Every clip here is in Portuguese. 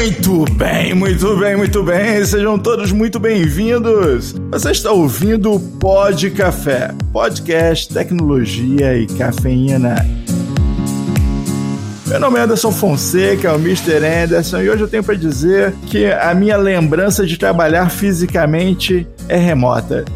Muito bem, muito bem, muito bem. Sejam todos muito bem-vindos. Você está ouvindo o Pod Café, podcast, tecnologia e cafeína. Meu nome é Anderson Fonseca, é o Mr. Anderson, e hoje eu tenho para dizer que a minha lembrança de trabalhar fisicamente é remota.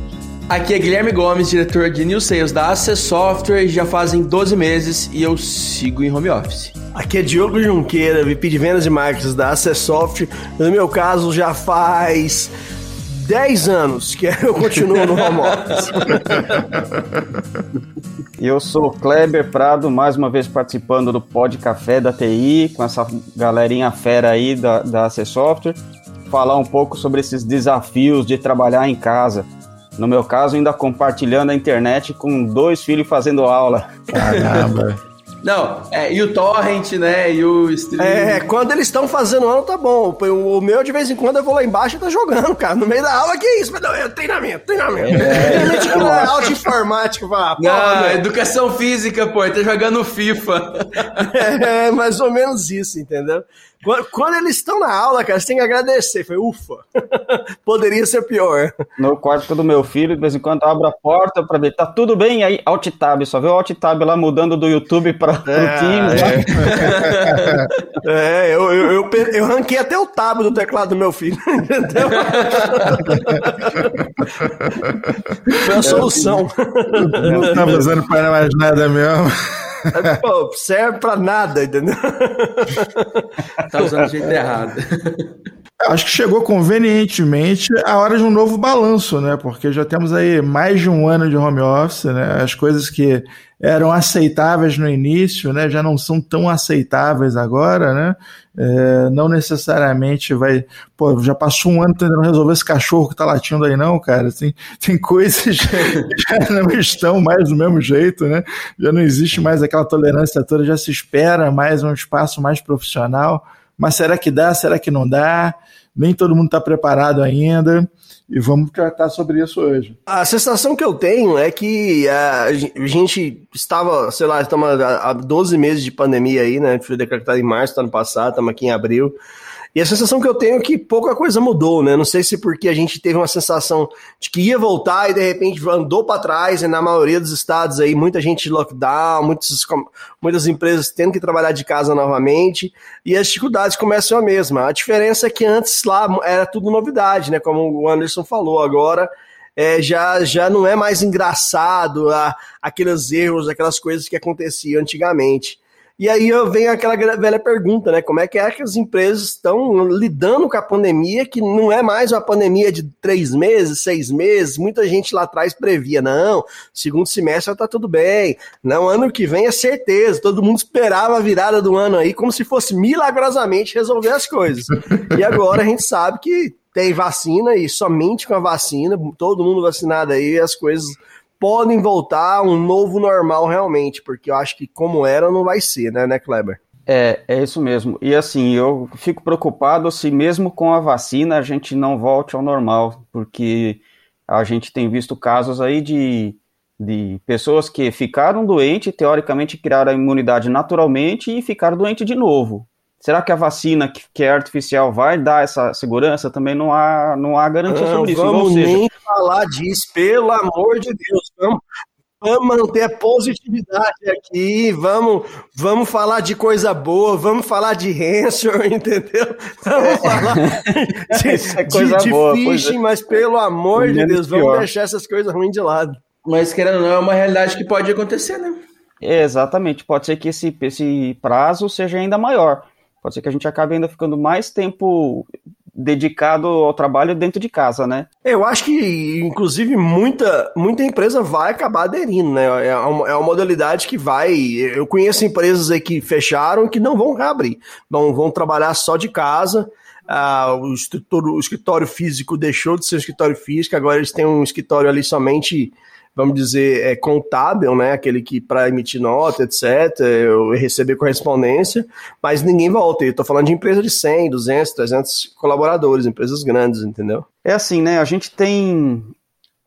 Aqui é Guilherme Gomes, diretor de New Sales da Access Software, já fazem 12 meses e eu sigo em home office. Aqui é Diogo Junqueira, VP de Vendas e Marketing da Access Software. No meu caso, já faz 10 anos que eu continuo no home office. E eu sou Kleber Prado, mais uma vez participando do Pod Café da TI, com essa galerinha fera aí da, da Access Software, falar um pouco sobre esses desafios de trabalhar em casa. No meu caso, ainda compartilhando a internet com dois filhos fazendo aula. Caramba. Não, é, e o torrent, né, e o stream. É, quando eles estão fazendo aula, tá bom. O meu, de vez em quando, eu vou lá embaixo e tá jogando, cara. No meio da aula, que isso? Mas não, é treinamento, treinamento. É, treinamento tipo, é, aula de informática. Fala, não, educação física, pô, tá jogando FIFA. é, mais ou menos isso, entendeu? Quando, quando eles estão na aula, cara, você tem que agradecer. Foi, ufa, poderia ser pior. No quarto do meu filho, de vez em quando eu abro a porta pra ver, tá tudo bem? Aí, Alt Tab, só vê o Alt Tab lá mudando do YouTube pra, pro é, Teams. É, é eu, eu, eu, eu ranquei até o tab do teclado do meu filho, entendeu? Foi a solução. Não tá usando para mais nada mesmo. Pô, serve pra nada, entendeu? Tá usando o jeito errado. Acho que chegou convenientemente a hora de um novo balanço, né? Porque já temos aí mais de um ano de home office, né? As coisas que eram aceitáveis no início, né? Já não são tão aceitáveis agora, né? É, não necessariamente vai. Pô, já passou um ano tentando resolver esse cachorro que tá latindo aí, não, cara. Tem, tem coisas que já não estão mais do mesmo jeito, né? Já não existe mais aquela tolerância toda, já se espera mais um espaço mais profissional. Mas será que dá? Será que não dá? nem todo mundo está preparado ainda, e vamos tratar sobre isso hoje. A sensação que eu tenho é que a gente estava, sei lá, estamos há 12 meses de pandemia aí, né? Foi decretado em março do ano passado, estamos aqui em abril. E a sensação que eu tenho é que pouca coisa mudou, né? Não sei se porque a gente teve uma sensação de que ia voltar e de repente andou para trás, e na maioria dos estados aí, muita gente lockdown, muitos, muitas empresas tendo que trabalhar de casa novamente, e as dificuldades começam a mesma. A diferença é que antes lá era tudo novidade, né? Como o Anderson falou, agora é, já, já não é mais engraçado a, aqueles erros, aquelas coisas que aconteciam antigamente. E aí vem aquela velha pergunta, né? Como é que é que as empresas estão lidando com a pandemia, que não é mais uma pandemia de três meses, seis meses? Muita gente lá atrás previa, não, segundo semestre tá tudo bem, não, ano que vem é certeza. Todo mundo esperava a virada do ano aí como se fosse milagrosamente resolver as coisas. E agora a gente sabe que tem vacina e somente com a vacina, todo mundo vacinado aí, as coisas podem voltar um novo normal realmente, porque eu acho que como era não vai ser, né, né, Kleber? É, é isso mesmo. E assim, eu fico preocupado se mesmo com a vacina a gente não volte ao normal, porque a gente tem visto casos aí de, de pessoas que ficaram doentes, teoricamente criaram a imunidade naturalmente e ficaram doentes de novo. Será que a vacina que é artificial vai dar essa segurança? Também não há, não há garantia sobre isso. Vamos seja, nem falar disso, pelo amor de Deus. Vamos, vamos manter a positividade aqui, vamos, vamos falar de coisa boa, vamos falar de Hansel, entendeu? Vamos é. falar de, é coisa de, de boa, phishing, é. mas pelo amor de Deus, pior. vamos deixar essas coisas ruins de lado. Mas querendo ou não, é uma realidade que pode acontecer, né? Exatamente, pode ser que esse, esse prazo seja ainda maior. Pode ser que a gente acabe ainda ficando mais tempo dedicado ao trabalho dentro de casa, né? Eu acho que, inclusive, muita, muita empresa vai acabar aderindo, né? É uma, é uma modalidade que vai. Eu conheço empresas aí que fecharam que não vão reabrir. Vão, vão trabalhar só de casa. Ah, o, escritório, o escritório físico deixou de ser um escritório físico, agora eles têm um escritório ali somente vamos dizer, é, contábil, né? Aquele que para emitir nota, etc., eu receber correspondência, mas ninguém volta. Eu estou falando de empresa de 100, 200, 300 colaboradores, empresas grandes, entendeu? É assim, né? A gente tem.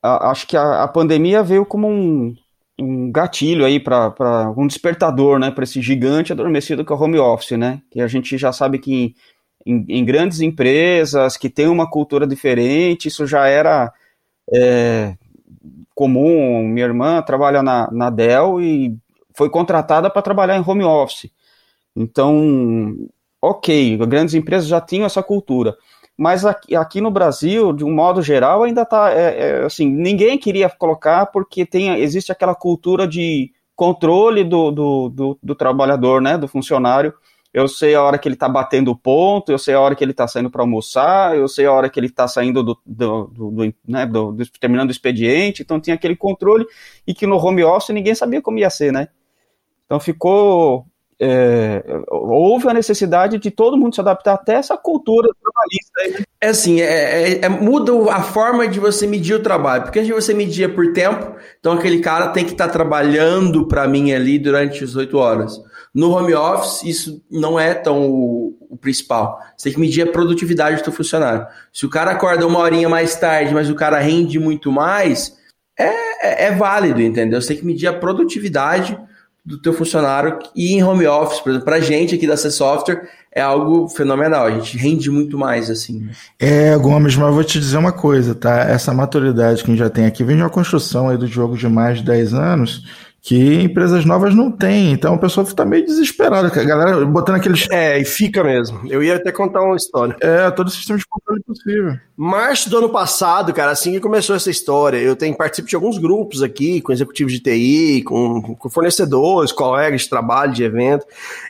A, acho que a, a, pandemia veio como um, um gatilho aí para um despertador, né? Para esse gigante adormecido que é o home office, né? Que a gente já sabe que em, em grandes empresas que têm uma cultura diferente, isso já era é, comum. Minha irmã trabalha na, na Dell e foi contratada para trabalhar em home office. Então, ok, grandes empresas já tinham essa cultura. Mas aqui, aqui no Brasil, de um modo geral, ainda está é, é, assim, ninguém queria colocar porque tem, existe aquela cultura de controle do, do, do, do trabalhador, né, do funcionário, eu sei a hora que ele está batendo o ponto, eu sei a hora que ele está saindo para almoçar, eu sei a hora que ele está saindo do, do, do, do né, do, do, terminando o expediente, então tinha aquele controle e que no home office ninguém sabia como ia ser, né? Então ficou é, houve a necessidade de todo mundo se adaptar até essa cultura trabalhista. Né? É assim, é, é, é, muda a forma de você medir o trabalho, porque antes você medir por tempo, então aquele cara tem que estar tá trabalhando para mim ali durante as oito horas. No home office, isso não é tão o, o, principal. Você tem que medir a produtividade do seu funcionário. Se o cara acorda uma horinha mais tarde, mas o cara rende muito mais, é, é, é válido, entendeu? Você tem que medir a produtividade do teu funcionário e em home office, por exemplo, pra gente aqui da C Software é algo fenomenal, a gente rende muito mais assim. É, Gomes, mas vou te dizer uma coisa, tá? Essa maturidade que a gente já tem aqui vem de uma construção aí do jogo de mais de 10 anos que empresas novas não têm. Então a pessoa está meio desesperada, a galera botando aqueles. É, e fica mesmo. Eu ia até contar uma história. É, todo o sistema de controle possível. Março do ano passado, cara, assim que começou essa história, eu tenho participo de alguns grupos aqui, com executivos de TI, com, com fornecedores, colegas de trabalho, de evento.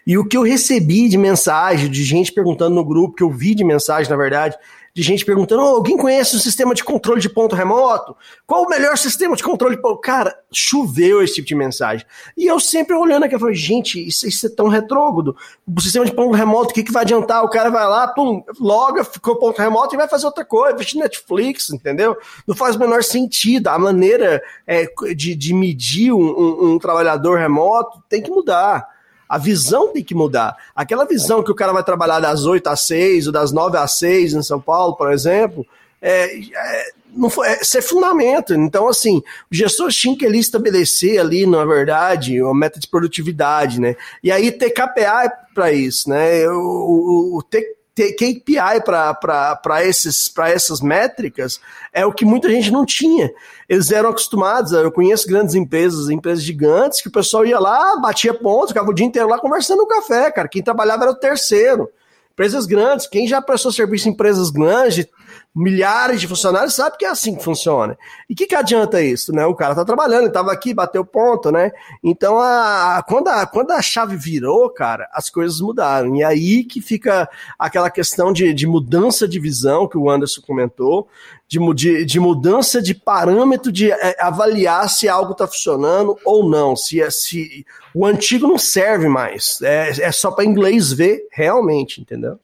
E o que eu recebi de mensagem, de gente perguntando no grupo, que eu vi de mensagem, na verdade, de gente perguntando: oh, alguém conhece o sistema de controle de ponto remoto? Qual o melhor sistema de controle de ponto? Cara, choveu esse tipo de mensagem. E eu sempre olhando aqui, eu falei, gente, isso, isso é tão retrógrado. O sistema de ponto remoto, o que, que vai adiantar? O cara vai lá, pum, loga, ficou ponto remoto e vai fazer outra coisa, assistir Netflix, entendeu? Não faz o menor sentido. A maneira é, de, de medir um, um, um trabalhador remoto tem que mudar. A visão tem que mudar. Aquela visão que o cara vai trabalhar das 8 às 6 ou das 9 às 6 em São Paulo, por exemplo, é, é, não foi, é, isso é fundamento. Então, assim, o gestor tinha que ali estabelecer ali, na verdade, uma meta de produtividade, né? E aí ter KPI para isso, né? O, o, o ter KPI para essas métricas é o que muita gente não tinha. Eles eram acostumados, eu conheço grandes empresas, empresas gigantes, que o pessoal ia lá, batia ponto, ficava o dia inteiro lá conversando no café, cara. Quem trabalhava era o terceiro. Empresas grandes, quem já prestou serviço em empresas grandes, milhares de funcionários, sabe que é assim que funciona. E o que, que adianta isso, né? O cara tá trabalhando, ele tava aqui, bateu ponto, né? Então, a, quando, a, quando a chave virou, cara, as coisas mudaram. E aí que fica aquela questão de, de mudança de visão que o Anderson comentou, de, de, de mudança de parâmetro de é, avaliar se algo está funcionando ou não, se, é, se o antigo não serve mais, é, é só para inglês ver realmente, entendeu?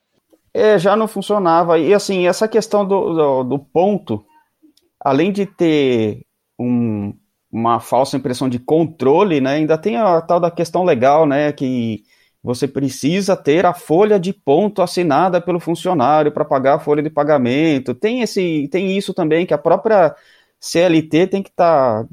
É, já não funcionava. E assim, essa questão do, do, do ponto, além de ter um, uma falsa impressão de controle, né, ainda tem a tal da questão legal, né, que você precisa ter a folha de ponto assinada pelo funcionário para pagar a folha de pagamento. Tem esse, tem isso também que a própria CLT tem que estar tá,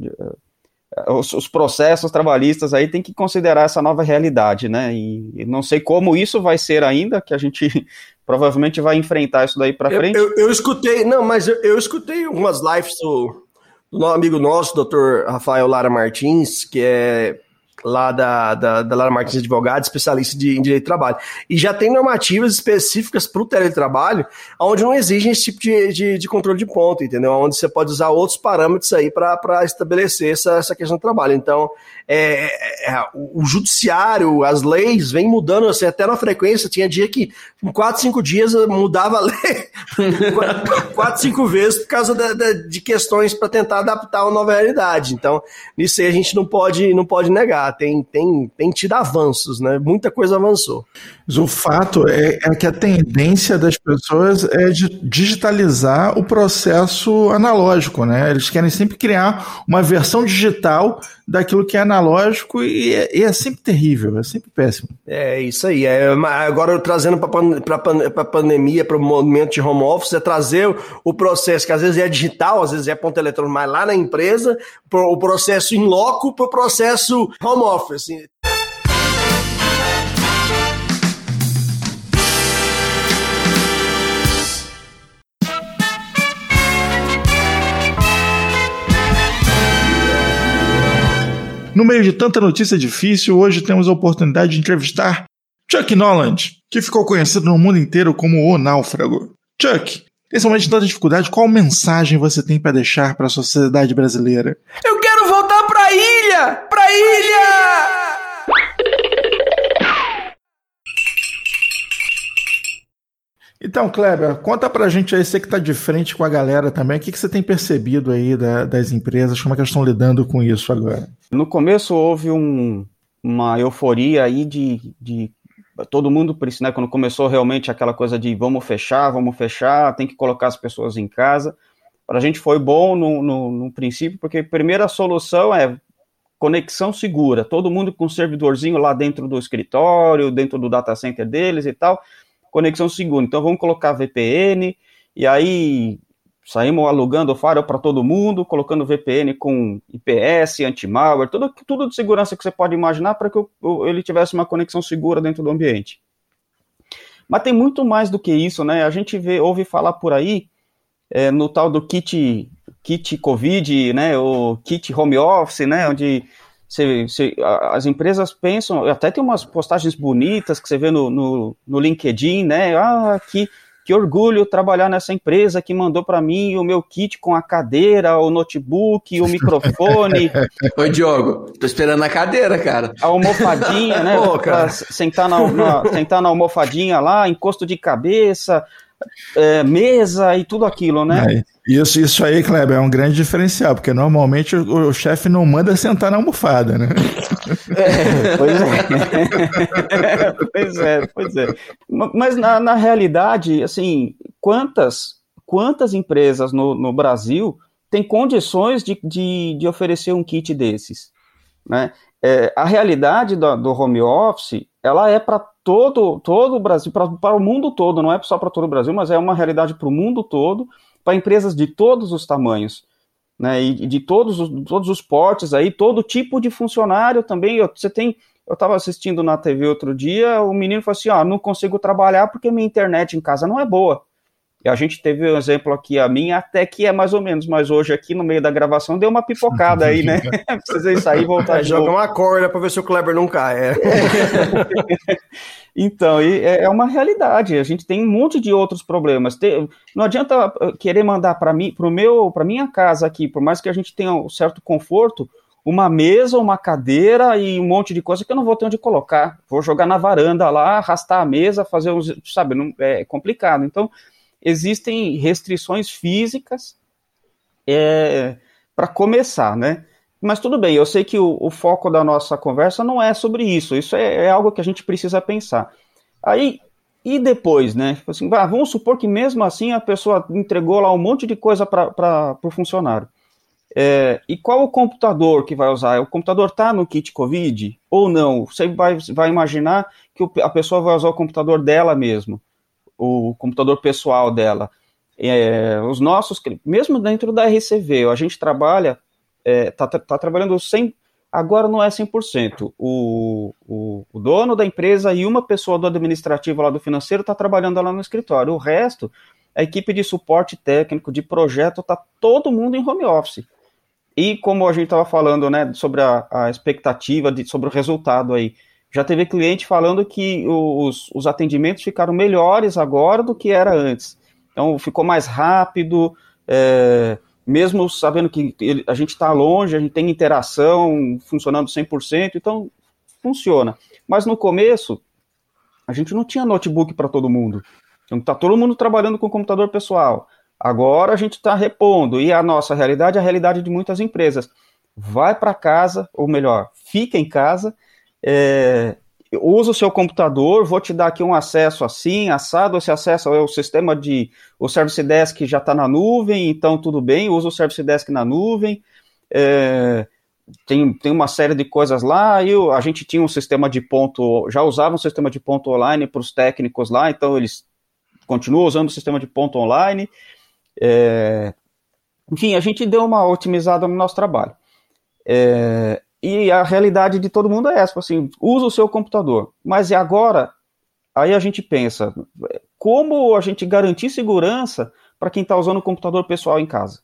os, os, processos trabalhistas aí tem que considerar essa nova realidade, né? E, e, não sei como isso vai ser ainda, que a gente provavelmente vai enfrentar isso daí para frente. Eu, eu, escutei, não, mas eu, eu escutei algumas lives do, do amigo nosso, Dr. Rafael Lara Martins, que é lá da, da, da Lara Martins Advogado, especialista de, em direito de trabalho. E já tem normativas específicas para o teletrabalho, onde não exigem esse tipo de, de, de, controle de ponto, entendeu? Onde você pode usar outros parâmetros aí para estabelecer essa, essa questão do trabalho. Então, é, é, é o judiciário, as leis vêm mudando, assim, até na frequência, tinha dia que em 4, 5 dias mudava a lei 4, 5 vezes por causa da, da, de questões para tentar adaptar uma nova realidade. Então, nisso aí a gente não pode, não pode negar tem, tem, tem tido avanços, né? Muita coisa avançou. Mas o fato é, é que a tendência das pessoas é de digitalizar o processo analógico, né? Eles querem sempre criar uma versão digital daquilo que é analógico e é, e é sempre terrível, é sempre péssimo. É isso aí. É, agora trazendo para a pandemia, para o movimento de home office, é trazer o processo que às vezes é digital, às vezes é ponto eletrônico, mas lá na empresa, pro, o processo em loco para o processo home office. No meio de tanta notícia difícil, hoje temos a oportunidade de entrevistar Chuck Noland, que ficou conhecido no mundo inteiro como o Náufrago. Chuck, nesse momento de tanta dificuldade, qual mensagem você tem para deixar para a sociedade brasileira? Eu quero voltar para a ilha! Para a ilha! Então, Kleber, conta pra gente aí, você que tá de frente com a galera também, o que, que você tem percebido aí da, das empresas, como é que elas estão lidando com isso agora? No começo houve um, uma euforia aí de, de todo mundo, né, quando começou realmente aquela coisa de vamos fechar, vamos fechar, tem que colocar as pessoas em casa. Para a gente foi bom no, no, no, princípio, porque a primeira solução é conexão segura, todo mundo com um servidorzinho lá dentro do escritório, dentro do data center deles e tal, conexão segura. Então vamos colocar VPN, e aí saímos alugando o firewall para todo mundo, colocando VPN com IPS, anti-malware, tudo, tudo de segurança que você pode imaginar para que ele tivesse uma conexão segura dentro do ambiente. Mas tem muito mais do que isso, né? A gente vê, ouve falar por aí é, no tal do kit, kit COVID, né? O kit home office, né? Onde você, você, as empresas pensam, até tem umas postagens bonitas que você vê no, no, no LinkedIn, né? Ah, que, que orgulho trabalhar nessa empresa que mandou para mim o meu kit com a cadeira, o notebook, o microfone. Oi, Diogo, tô esperando a cadeira, cara. A almofadinha, né? Pô. Sentar na, na, sentar na almofadinha lá, encosto de cabeça, é, mesa e tudo aquilo, né? Isso, isso aí, Kleber, é um grande diferencial, porque normalmente o, o chefe não manda sentar na almofada, né? É, pois é. pois é, pois é. Mas na, na realidade, assim, quantas, quantas empresas no, no Brasil têm condições de, de, de oferecer um kit desses? Né? É, a realidade do, do home office, ela é para todo, todo o Brasil, para o mundo todo, não é só para todo o Brasil, mas é uma realidade para o mundo todo, para empresas de todos os tamanhos, né, e de todos os, todos os portes aí, todo tipo de funcionário também, você tem, eu estava assistindo na TV outro dia, o menino falou assim, ó, não consigo trabalhar porque minha internet em casa não é boa, e a gente teve um exemplo aqui, a minha até que é mais ou menos, mas hoje aqui no meio da gravação deu uma pipocada aí, né? Precisei sair e voltar. É, joga uma corda para ver se o Kleber não cai. É. então, é, é uma realidade. A gente tem um monte de outros problemas. Não adianta uh, querer mandar para mim, para meu, para minha casa aqui, por mais que a gente tenha um certo conforto, uma mesa, uma cadeira e um monte de coisa que eu não vou ter onde colocar. Vou jogar na varanda lá, arrastar a mesa, fazer uns, sabe, não, é complicado. Então, existem restrições físicas é, para começar, né? Mas tudo bem, eu sei que o, o, foco da nossa conversa não é sobre isso, isso é, é algo que a gente precisa pensar. Aí, e depois, né? Tipo assim, ah, vamos supor que mesmo assim a pessoa entregou lá um monte de coisa para o funcionário. É, e qual o computador que vai usar? O computador está no kit Covid ou não? Você vai, vai imaginar que a pessoa vai usar o computador dela mesmo o computador pessoal dela. É, os nossos, mesmo dentro da RCV, a gente trabalha, está é, tá, tá trabalhando 100, agora não é 100%. O, o, o dono da empresa e uma pessoa do administrativo lá do financeiro está trabalhando lá no escritório. O resto, a equipe de suporte técnico, de projeto, está todo mundo em home office. E como a gente estava falando, né, sobre a, a expectativa, de, sobre o resultado aí, já teve cliente falando que os, os atendimentos ficaram melhores agora do que era antes. Então, ficou mais rápido, é, mesmo sabendo que a gente está longe, a gente tem interação funcionando 100%, então funciona. Mas no começo, a gente não tinha notebook para todo mundo. Então, está todo mundo trabalhando com computador pessoal. Agora a gente está repondo, e a nossa realidade é a realidade de muitas empresas. Vai para casa, ou melhor, fica em casa é, usa o seu computador, vou te dar aqui um acesso assim, assado, esse acesso é o sistema de, o Service Desk já está na nuvem, então tudo bem, usa o Service Desk na nuvem, é, tem, tem uma série de coisas lá, e a gente tinha um sistema de ponto, já usava um sistema de ponto online para os técnicos lá, então eles continuam usando o sistema de ponto online, é, enfim, a gente deu uma otimizada no nosso trabalho. É, e a realidade de todo mundo é essa, assim, usa o seu computador. Mas agora? Aí a gente pensa, como a gente garantir segurança para quem está usando o computador pessoal em casa?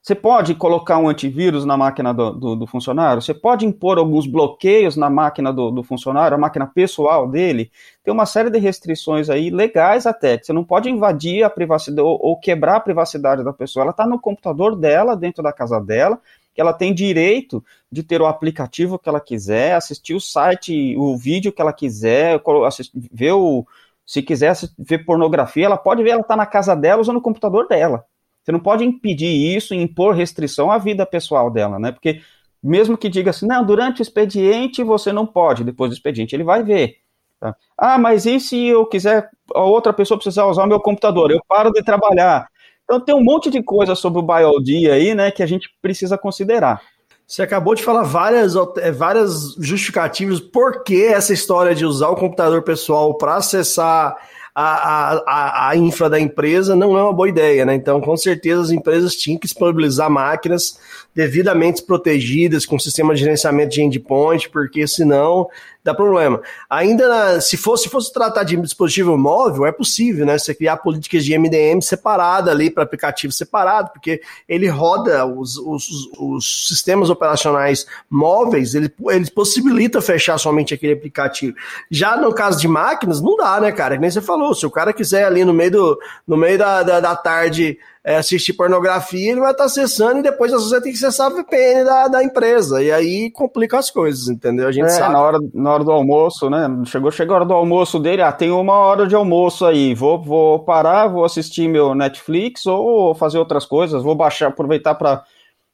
Você pode colocar um antivírus na máquina do, do, do funcionário? Você pode impor alguns bloqueios na máquina do, do, funcionário, a máquina pessoal dele? Tem uma série de restrições aí, legais até, que você não pode invadir a privacidade ou, ou quebrar a privacidade da pessoa. Ela está no computador dela, dentro da casa dela, que ela tem direito de ter o aplicativo que ela quiser, assistir o site, o vídeo que ela quiser, assistir, ver o. Se quiser ver pornografia, ela pode ver, ela está na casa dela usando o computador dela. Você não pode impedir isso e impor restrição à vida pessoal dela, né? Porque mesmo que diga assim, não, durante o expediente você não pode, depois do expediente ele vai ver. Tá? Ah, mas e se eu quiser, a outra pessoa precisar usar o meu computador? Eu paro de trabalhar. Então tem um monte de coisa sobre o BioD aí, né, que a gente precisa considerar. Você acabou de falar várias, é, várias justificativas por que essa história de usar o computador pessoal para acessar a, a, a infra da empresa não é uma boa ideia, né? Então, com certeza, as empresas tinham que disponibilizar máquinas devidamente protegidas, com sistema de gerenciamento de endpoint, porque senão dá problema. Ainda se fosse, fosse tratar de dispositivo móvel, é possível, né? Você criar políticas de MDM separada ali para aplicativo separado, porque ele roda os, os, os sistemas operacionais móveis, ele, ele possibilita fechar somente aquele aplicativo. Já no caso de máquinas, não dá, né, cara? Que nem você falou, se o cara quiser ali no meio, do, no meio da, da, da tarde é, assistir pornografia, ele vai estar tá acessando e depois você tem que acessar a VPN da, da empresa. E aí complica as coisas, entendeu? A gente é, sabe. Na hora, na hora do almoço, né? Chegou, chegou a hora do almoço dele, ah, tem uma hora de almoço aí. Vou, vou parar, vou assistir meu Netflix ou fazer outras coisas, vou baixar, aproveitar para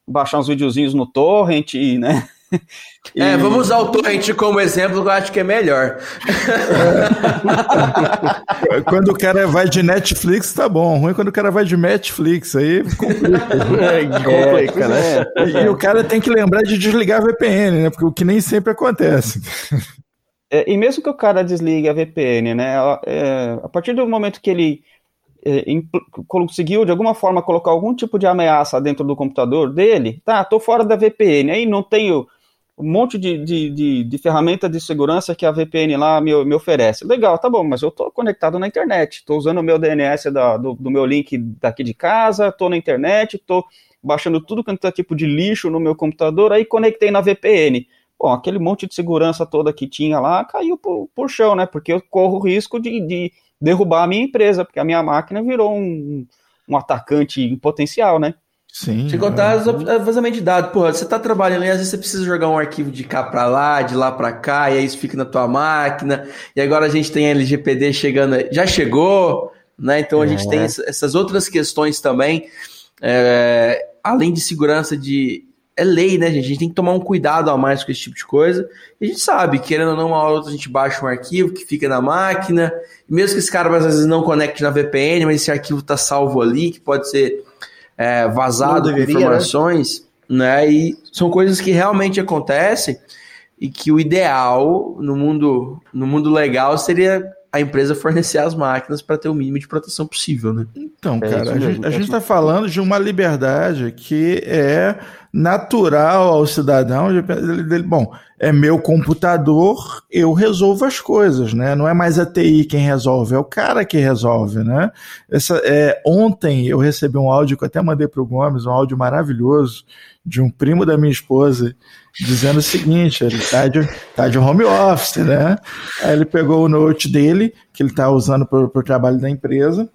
baixar uns videozinhos no torrent, né? E... É, vamos usar o Torrent como exemplo, que eu acho que é melhor. quando o cara vai de Netflix, tá bom. Ruim quando o cara vai de Netflix, aí complica. É, complica, né? E, e o cara tem que lembrar de desligar a VPN, né? Porque o que nem sempre acontece. É, e mesmo que o cara desligue a VPN, né? É, a partir do momento que ele é, conseguiu de alguma forma colocar algum tipo de ameaça dentro do computador dele, tá, tô fora da VPN, aí não tenho um monte de, de, de, de ferramenta de segurança que a VPN lá me, me oferece. Legal, tá bom, mas eu estou conectado na internet, estou usando o meu DNS da, do, do, meu link daqui de casa, estou na internet, estou baixando tudo quanto é tipo de lixo no meu computador, aí conectei na VPN. Bom, aquele monte de segurança toda que tinha lá caiu por, por chão, né? Porque eu corro o risco de, de derrubar a minha empresa, porque a minha máquina virou um, um atacante em potencial, né? Sim. Te contar é. vazamento de dados. Porra, você tá trabalhando e às vezes você precisa jogar um arquivo de cá para lá, de lá para cá, e aí isso fica na tua máquina. E agora a gente tem a LGPD chegando, já chegou, né? Então a é. gente tem essas outras questões também, é, além de segurança de. É lei, né, gente? A gente tem que tomar um cuidado a mais com esse tipo de coisa. E a gente sabe, querendo ou não, uma hora outra a gente baixa um arquivo que fica na máquina, mesmo que esse cara às vezes não conecte na VPN, mas esse arquivo tá salvo ali, que pode ser é, vazado deveria, informações, né? né? E são coisas que realmente acontecem e que o ideal no mundo, no mundo legal seria a empresa fornecer as máquinas para ter o mínimo de proteção possível, né? Então, é cara, a gente está falando de uma liberdade que é natural ao cidadão. Bom, é meu computador, eu resolvo as coisas, né? Não é mais a TI quem resolve, é o cara que resolve, né? Essa, é, ontem eu recebi um áudio que eu até mandei para o Gomes, um áudio maravilhoso de um primo da minha esposa dizendo o seguinte: ele tá de, tá de home office, né? Aí ele pegou o note dele, que ele tá usando para o trabalho da empresa,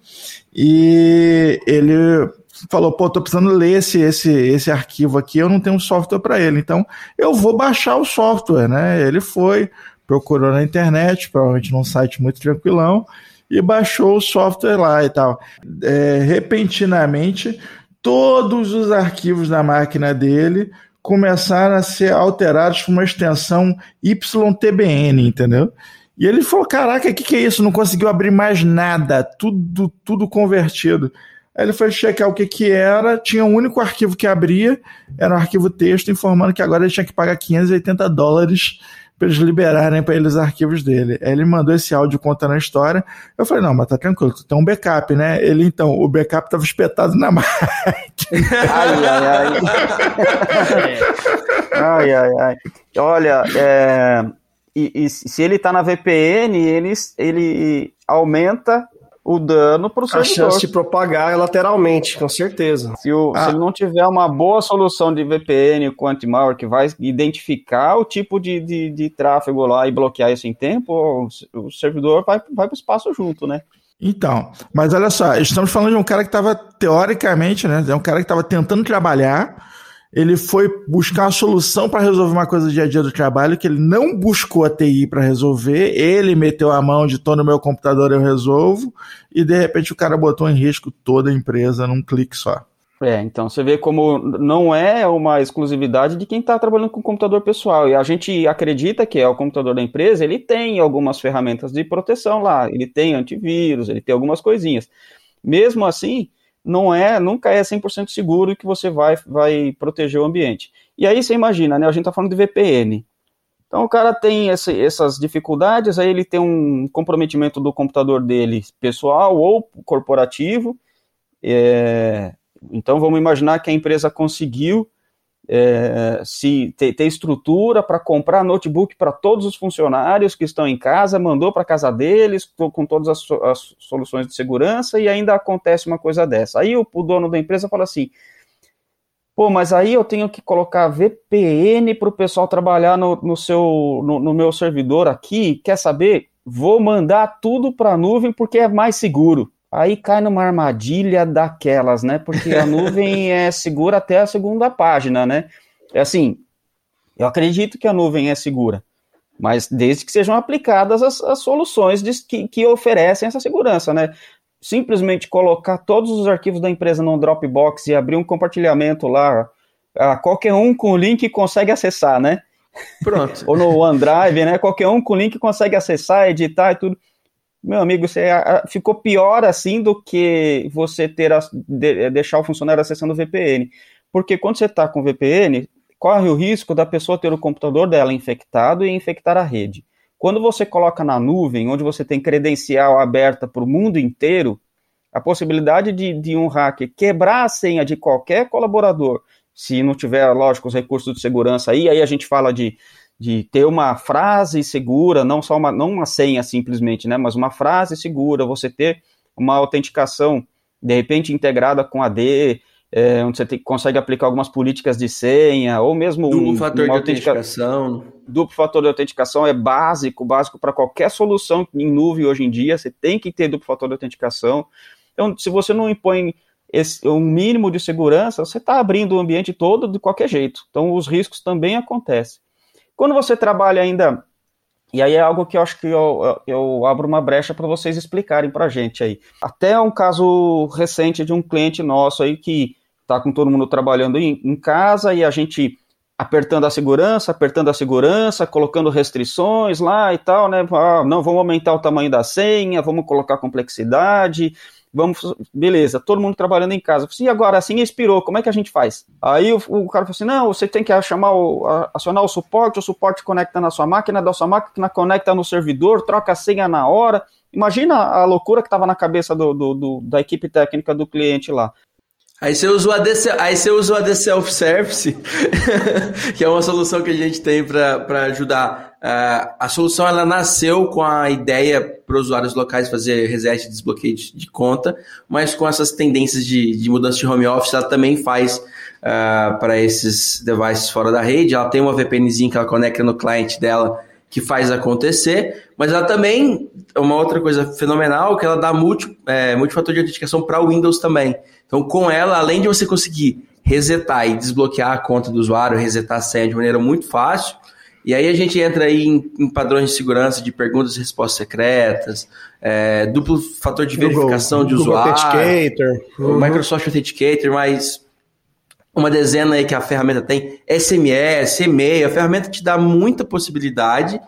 e ele falou: pô, tô precisando ler esse, esse, esse arquivo aqui, eu não tenho um software para ele, então eu vou baixar o software, né? Ele foi, procurou na internet, provavelmente num site muito tranquilão, e baixou o software lá e tal. É, repentinamente, todos os arquivos da máquina dele começaram a ser alterados por uma extensão YTBN, entendeu? E ele falou: Caraca, o que, que é isso? Não conseguiu abrir mais nada, tudo, tudo convertido. Ele foi checar o que, que era, tinha um único arquivo que abria, era um arquivo texto, informando que agora ele tinha que pagar 580 dólares para eles liberarem para eles os arquivos dele. Aí ele mandou esse áudio contando a história. Eu falei, não, mas tá tranquilo, tu tem um backup, né? Ele, então, o backup tava espetado na máquina. ai, ai, ai. ai, ai, ai. Olha, é, e, e, se ele tá na VPN, ele, ele aumenta o dano para o servidor. A chance de propagar lateralmente, com certeza. Se, o, ah. se ele não tiver uma boa solução de VPN com anti-malware que vai identificar o tipo de, de, de, tráfego lá e bloquear isso em tempo, o, o servidor vai, vai para o espaço junto, né? Então, mas olha só, estamos falando de um cara que estava, teoricamente, né? É um cara que estava tentando trabalhar ele foi buscar uma solução para resolver uma coisa do dia a dia do trabalho que ele não buscou a TI para resolver, ele meteu a mão de tô no meu computador eu resolvo, e de repente o cara botou em risco toda a empresa num clique só. É, então você vê como não é uma exclusividade de quem está trabalhando com computador pessoal. E a gente acredita que é o computador da empresa, ele tem algumas ferramentas de proteção lá, ele tem antivírus, ele tem algumas coisinhas. Mesmo assim, não é, nunca é 100% seguro que você vai, vai proteger o ambiente. E aí você imagina, né, a gente está falando de VPN. Então o cara tem esse, essas dificuldades, aí ele tem um comprometimento do computador dele pessoal ou corporativo. É, então vamos imaginar que a empresa conseguiu é, se ter, ter estrutura para comprar notebook para todos os funcionários que estão em casa, mandou para casa deles com todas as, as, soluções de segurança e ainda acontece uma coisa dessa. Aí o, o dono da empresa fala assim: pô, mas aí eu tenho que colocar VPN para o pessoal trabalhar no, no seu, no, no meu servidor aqui. Quer saber? Vou mandar tudo para a nuvem porque é mais seguro aí cai numa armadilha daquelas, né? Porque a nuvem é segura até a segunda página, né? É assim, eu acredito que a nuvem é segura, mas desde que sejam aplicadas as, as soluções de, que, que oferecem essa segurança, né? Simplesmente colocar todos os arquivos da empresa no Dropbox e abrir um compartilhamento lá, a qualquer um com o link consegue acessar, né? Pronto. Ou no OneDrive, né? Qualquer um com o link consegue acessar, editar e tudo meu amigo, você ficou pior assim do que você ter a, de, deixar o funcionário acessando o VPN. Porque quando você está com VPN, corre o risco da pessoa ter o computador dela infectado e infectar a rede. Quando você coloca na nuvem, onde você tem credencial aberta para o mundo inteiro, a possibilidade de, de um hacker quebrar a senha de qualquer colaborador, se não tiver, lógico, os recursos de segurança aí, aí a gente fala de de ter uma frase segura, não só uma, não uma senha simplesmente, né, mas uma frase segura, você ter uma autenticação, de repente, integrada com AD, é, onde você tem, consegue aplicar algumas políticas de senha, ou mesmo duplo um, fator de autenticação. Duplo fator de autenticação é básico, básico para qualquer solução em nuvem hoje em dia, você tem que ter duplo fator de autenticação. Então, se você não impõe esse, um mínimo de segurança, você está abrindo o ambiente todo de qualquer jeito. Então, os riscos também acontecem. Quando você trabalha ainda, e aí é algo que eu acho que eu, eu abro uma brecha para vocês explicarem para a gente aí. Até um caso recente de um cliente nosso aí que está com todo mundo trabalhando em, em casa e a gente apertando a segurança, apertando a segurança, colocando restrições lá e tal, né? Ah, não, vamos aumentar o tamanho da senha, vamos colocar complexidade, vamos, beleza, todo mundo trabalhando em casa. E agora, assim expirou, como é que a gente faz? Aí o, o cara falou assim: não, você tem que chamar o, acionar o suporte, o suporte conecta na sua máquina, da sua máquina conecta no servidor, troca a senha na hora. Imagina a loucura que estava na cabeça do, do, do, da equipe técnica do cliente lá. Aí você usa o AD, aí você usa o AD Self-Service, que é uma solução que a gente tem para ajudar. Uh, a solução ela nasceu com a ideia para usuários locais fazer reset e desbloqueio de, conta, mas com essas tendências de, de mudança de home office, ela também faz uh, para esses devices fora da rede. Ela tem uma VPNzinha que ela conecta no cliente dela que faz acontecer, mas ela também, uma outra coisa fenomenal, que ela dá multi, é, multifator de autenticação para o Windows também. Então, com ela, além de você conseguir resetar e desbloquear a conta do usuário, resetar a senha de maneira muito fácil, e aí a gente entra aí em, em padrões de segurança de perguntas e respostas secretas, é, duplo fator de verificação Google, de Google usuário, Authenticator. Uhum. Microsoft Authenticator, mas uma dezena aí que a ferramenta tem, SMS, e-mail, a ferramenta te dá muita possibilidade,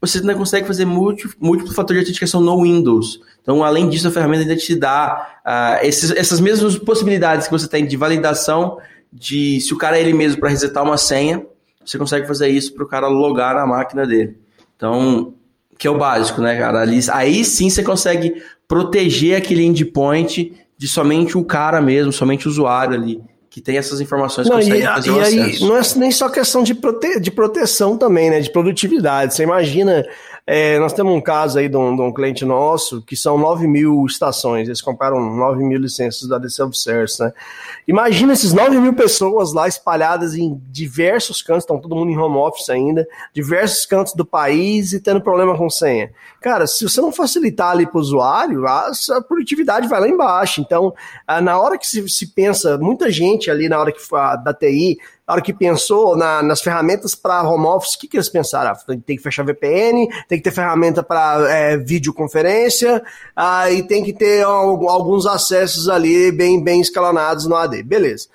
você ainda consegue fazer múltiplo, fator de autenticação no Windows. Então, além disso, a ferramenta ainda te dá uh, esses, essas mesmas possibilidades que você tem de validação de se o cara é ele mesmo para resetar uma senha, você consegue fazer isso para o cara logar na máquina dele. Então, que é o básico, né, cara? Ali, aí sim você consegue proteger aquele endpoint de somente o cara mesmo, somente o usuário ali que tem essas informações não, consegue e, fazer e o aí, acesso. Não é nem só questão de, prote, de proteção também, né? De produtividade. Você imagina É, nós temos um caso aí de um, de um, cliente nosso que são 9 mil estações, eles compraram 9 mil licenças da DC Observes, né? Imagina esses 9 mil pessoas lá espalhadas em diversos cantos, estão todo mundo em home office ainda, diversos cantos do país e tendo problema com senha. Cara, se você não facilitar ali para o usuário, a, a, produtividade vai lá embaixo. Então, na hora que se, se pensa, muita gente ali na hora que da TI na hora que pensou na, nas ferramentas para home office, o que, que eles pensaram? Ah, tem que fechar VPN, tem que ter ferramenta para é, videoconferência, ah, e tem que ter alguns acessos ali bem, bem escalonados no AD. Beleza.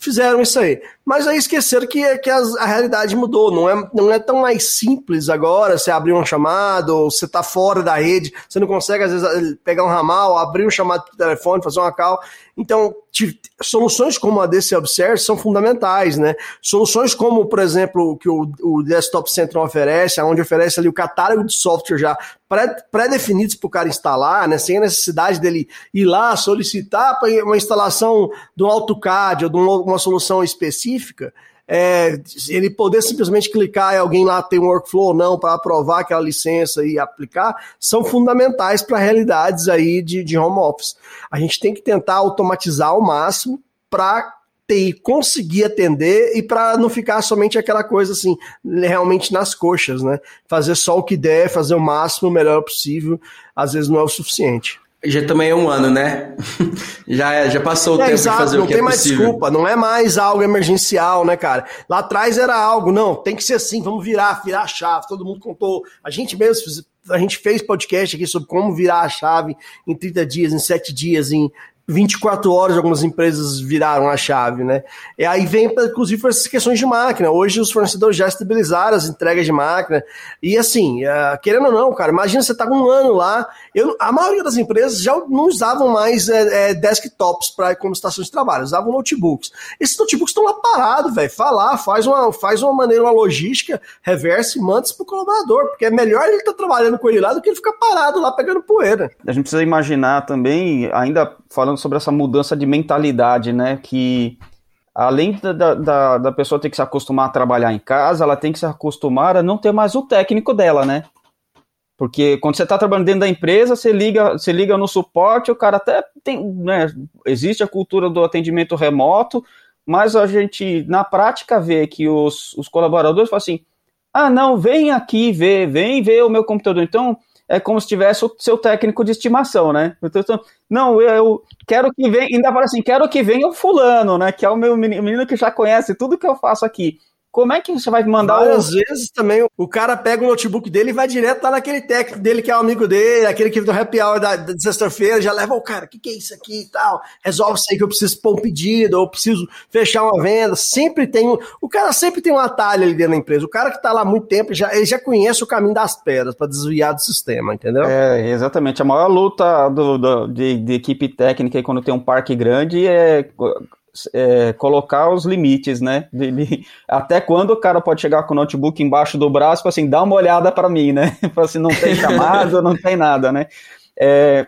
Fizeram isso aí. Mas aí esqueceram que, que a, a, realidade mudou. Não é, não é tão mais simples agora você abrir um chamado, ou você está fora da rede, você não consegue, às vezes, pegar um ramal, abrir um chamado por telefone, fazer uma call. Então, soluções como a DC Observe são fundamentais, né? Soluções como, por exemplo, o que o, o Desktop Central oferece, onde oferece ali o catálogo de software já pré-definidos para o cara instalar, né? Sem a necessidade dele ir lá solicitar uma instalação um AutoCAD ou de uma solução específica, é, ele poder simplesmente clicar e alguém lá tem um workflow ou não para aprovar aquela licença e aplicar, são fundamentais para realidades aí de, de home office. A gente tem que tentar automatizar ao máximo para TI conseguir atender e para não ficar somente aquela coisa assim, realmente nas coxas, né? Fazer só o que der, fazer o máximo, o melhor possível, às vezes não é o suficiente. Já também é um ano, né? já, já passou o é, tempo exato, de fazer o que Não tem é mais desculpa, não é mais algo emergencial, né, cara? Lá atrás era algo, não, tem que ser assim, vamos virar, virar a chave. Todo mundo contou. A gente mesmo, a gente fez podcast aqui sobre como virar a chave em 30 dias, em 7 dias, em 24 horas algumas empresas viraram a chave, né? E aí vem, inclusive, essas questões de máquina. Hoje os fornecedores já estabilizaram as entregas de máquina. E assim, uh, querendo ou não, cara, imagina você tá com um ano lá. Eu, a maioria das empresas já não usavam mais é, é, desktops para como estações de trabalho, usavam notebooks. Esses notebooks estão lá parados, velho. Falar, faz uma, faz uma maneira, uma logística, reverse e manda isso pro colaborador, porque é melhor ele estar tá trabalhando com ele lá do que ele ficar parado lá pegando poeira. A gente precisa imaginar também, ainda falando sobre essa mudança de mentalidade, né? Que além da, da, da pessoa ter que se acostumar a trabalhar em casa, ela tem que se acostumar a não ter mais o técnico dela, né? Porque quando você está trabalhando dentro da empresa, você liga, você liga no suporte, o cara até tem, né, existe a cultura do atendimento remoto, mas a gente, na prática, vê que os, os colaboradores falam assim, ah, não, vem aqui ver, vem ver o meu computador. Então, é como se tivesse o seu técnico de estimação, né? Então, não, eu quero que venha, ainda fala assim, quero que venha o fulano, né? Que é o meu menino que já conhece tudo que eu faço aqui. Como é que você vai mandar Várias vezes também o cara pega o notebook dele e vai direto lá naquele técnico dele que é o amigo dele, aquele que do happy hour da, da sexta-feira, já leva o cara, o que, que é isso aqui e tal, resolve isso aí que eu preciso pôr um pedido, ou preciso fechar uma venda, sempre tem um, o cara sempre tem um atalho ali dentro da empresa, o cara que tá lá há muito tempo, já, ele já conhece o caminho das pedras para desviar do sistema, entendeu? É, exatamente, a maior luta do, do de, de equipe técnica quando tem um parque grande é é, colocar os limites, né? De, até quando o cara pode chegar com o notebook embaixo do braço assim, dá uma olhada para mim, né? assim, não tem chamada, não tem nada, né? É,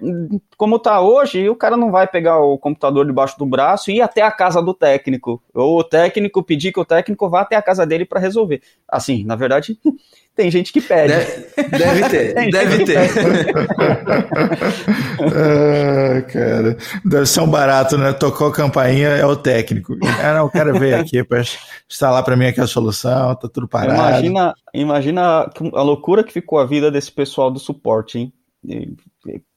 como tá hoje, o cara não vai pegar o computador debaixo do braço e ir até a casa do técnico. Ou o técnico pedir que o técnico vá até a casa dele para resolver. Assim, na verdade, tem gente que pede. Deve, deve ter, deve ter. ah, cara, deve ser um barato, né? Tocou a campainha, é o técnico. Ah, não, o cara veio aqui para instalar para mim aqui a solução, tá tudo parado. Imagina, imagina a loucura que ficou a vida desse pessoal do suporte, hein?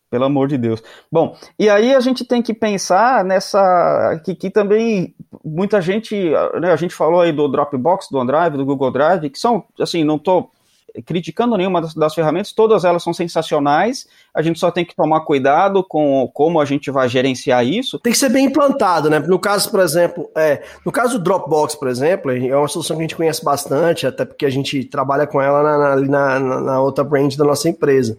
Pelo amor de Deus. Bom, e aí a gente tem que pensar nessa. que, que também muita gente. Né, a gente falou aí do Dropbox, do OneDrive, do Google Drive, que são, assim, não estou criticando nenhuma das, das, ferramentas, todas elas são sensacionais, a gente só tem que tomar cuidado com como a gente vai gerenciar isso. Tem que ser bem implantado, né? No caso, por exemplo, é, no caso do Dropbox, por exemplo, é uma solução que a gente conhece bastante, até porque a gente trabalha com ela na, na, na, na outra brand da nossa empresa.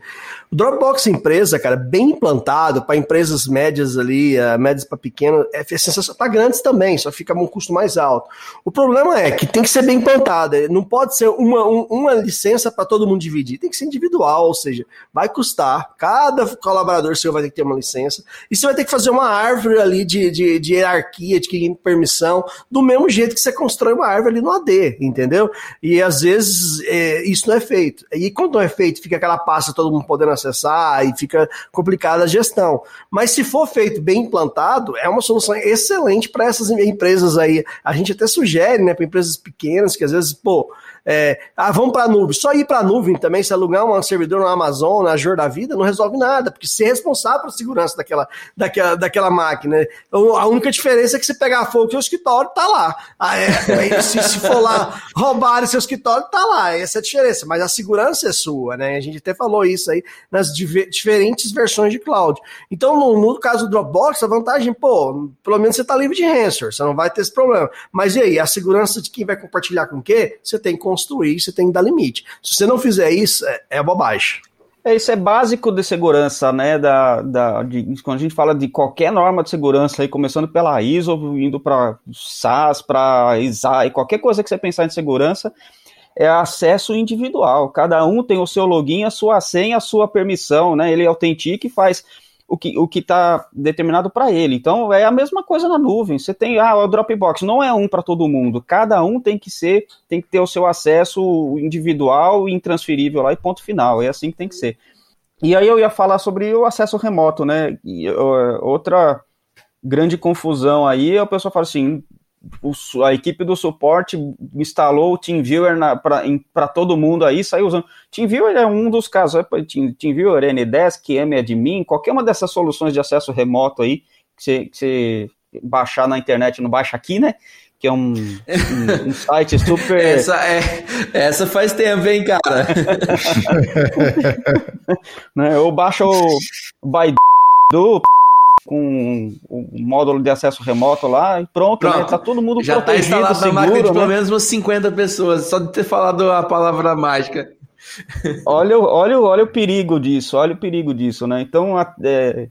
O Dropbox empresa, cara, bem implantado para empresas médias ali, uh, médias para pequenas, é sensacional para grandes também, só fica um custo mais alto. O problema é que tem que ser bem implantado, não pode ser uma, um, uma licença para todo mundo dividir. Tem que ser individual, ou seja, vai custar. Cada colaborador seu vai ter que ter uma licença. E você vai ter que fazer uma árvore ali de, de, de hierarquia, de permissão, do mesmo jeito que você constrói uma árvore ali no AD, entendeu? E às vezes é, isso não é feito. E quando não é feito, fica aquela pasta todo mundo podendo acessar e fica complicada a gestão. Mas se for feito bem implantado, é uma solução excelente para essas empresas aí. A gente até sugere, né, para empresas pequenas que às vezes, pô, é, ah, vamos para a nuvem. Só ir para a nuvem também, se alugar um servidor na Amazon, na Azure da vida, não resolve nada, porque você é responsável pela segurança daquela, daquela, daquela máquina. Então, a única diferença é que você pegar fogo, seu escritório tá lá. Ah, é, se, se for lá roubar seu escritório, tá lá. Essa é a diferença. Mas a segurança é sua, né? A gente até falou isso aí nas diferentes versões de cloud. Então, no, no caso do Dropbox, a vantagem, pô, pelo menos você tá livre de ransomware, você não vai ter esse problema. Mas e aí, a segurança de quem vai compartilhar com o quê? Você tem que construir, você tem que dar limite. Se você não fizer isso, é, é bobagem. É, isso é básico de segurança, né? Da, da, de, quando a gente fala de qualquer norma de segurança, aí, começando pela ISO, indo para SAS, para ISAI, qualquer coisa que você pensar em segurança, é acesso individual. Cada um tem o seu login, a sua senha, a sua permissão, né? Ele autentica e faz o que o está determinado para ele. Então é a mesma coisa na nuvem. Você tem ah, o Dropbox não é um para todo mundo. Cada um tem que ser, tem que ter o seu acesso individual e intransferível lá e ponto final. É assim que tem que ser. E aí eu ia falar sobre o acesso remoto, né? E, uh, outra grande confusão aí, a pessoa fala assim, o, a equipe do suporte instalou o TeamViewer para todo mundo aí, saiu usando. TeamViewer é um dos casos, é, TeamViewer, Ndesk, MAdmin, qualquer uma dessas soluções de acesso remoto aí, que você, baixar na internet, não baixa aqui, né? Que é um, um, um site super. essa, é, essa faz tempo, hein, cara? né, ou baixa o Baidu com o módulo de acesso remoto lá e pronto, né? pronto. Né? Tá todo mundo Já tá instalado seguro, na máquina de né? pelo menos umas 50 pessoas, só de ter falado a palavra mágica. olha, olha, olha o perigo disso, olha o perigo disso, né? Então, é,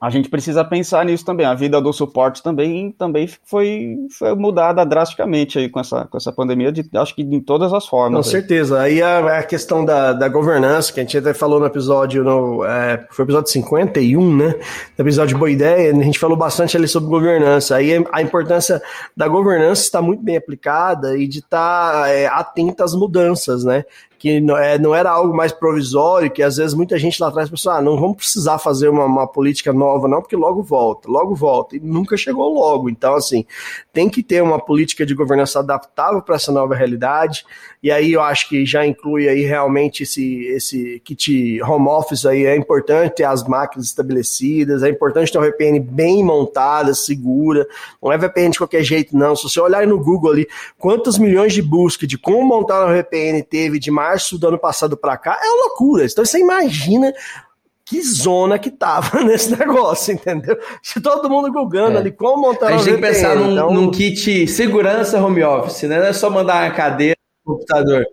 a gente precisa pensar nisso também. A vida do suporte também, também foi, foi mudada drasticamente aí com essa, com essa pandemia, de, acho que em todas as formas. Com aí. certeza. Aí a, a, questão da, da governança, que a gente até falou no episódio, no, é, foi o episódio 51, né? No episódio Boa Ideia, a gente falou bastante ali sobre governança. Aí a importância da governança está muito bem aplicada e de estar tá, é, atenta às mudanças, né? Que não, é, não era algo mais provisório, que às vezes muita gente lá atrás pensou, ah, não vamos precisar fazer uma, uma política nova não, porque logo volta, logo volta, e nunca chegou logo. Então, assim, tem que ter uma política de governança adaptável para essa nova realidade, e aí eu acho que já inclui aí realmente esse, esse kit home office aí, é importante ter as máquinas estabelecidas, é importante ter uma VPN bem montada, segura, não é VPN de qualquer jeito não, se você olhar no Google ali, quantos milhões de busca de como montar uma VPN teve de março do ano passado para cá, é uma loucura, então você imagina que zona que tava nesse negócio, entendeu? Se todo mundo googando é. ali como montar A gente tem que pensar num, então... num, kit segurança home office, né? Não é só mandar uma cadeira computador.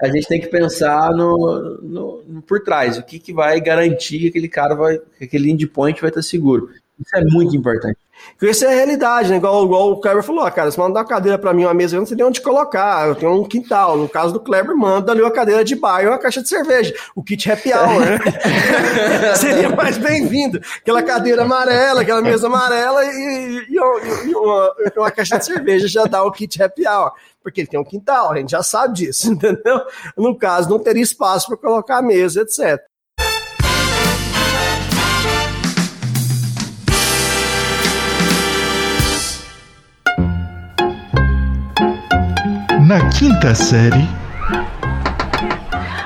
A gente tem que pensar no, no, no, por trás, o que, que vai garantir que aquele cara vai, que aquele endpoint vai estar seguro. Isso é muito importante. Porque isso é a realidade, né? Igual, igual o Kleber falou, ah, cara, você manda uma cadeira para mim, uma mesa, eu não sei nem onde colocar. Eu tenho um quintal. No caso do Kleber, manda ali uma cadeira de bar e uma caixa de cerveja. O kit happy hour, né? Seria mais bem-vindo. Aquela cadeira amarela, aquela mesa amarela e, e, e, uma, uma, caixa de cerveja já dá o kit happy hour. Porque ele tem um quintal, a gente já sabe disso, entendeu? No caso, não teria espaço para colocar a mesa, etc. na quinta série.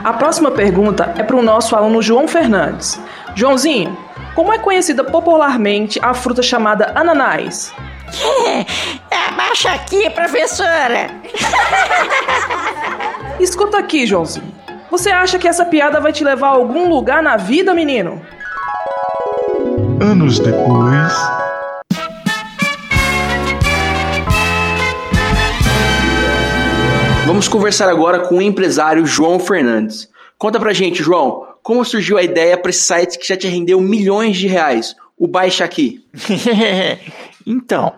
A próxima pergunta é para o nosso aluno João Fernandes. Joãozinho, como é conhecida popularmente a fruta chamada ananás? Abaixa aqui, professora. Escuta aqui, Joãozinho. Você acha que essa piada vai te levar a algum lugar na vida, menino? Anos depois. Vamos conversar agora com o empresário João Fernandes. Conta pra gente, João, como surgiu a ideia para esse site que já te rendeu milhões de reais, o Baixa Aqui? então.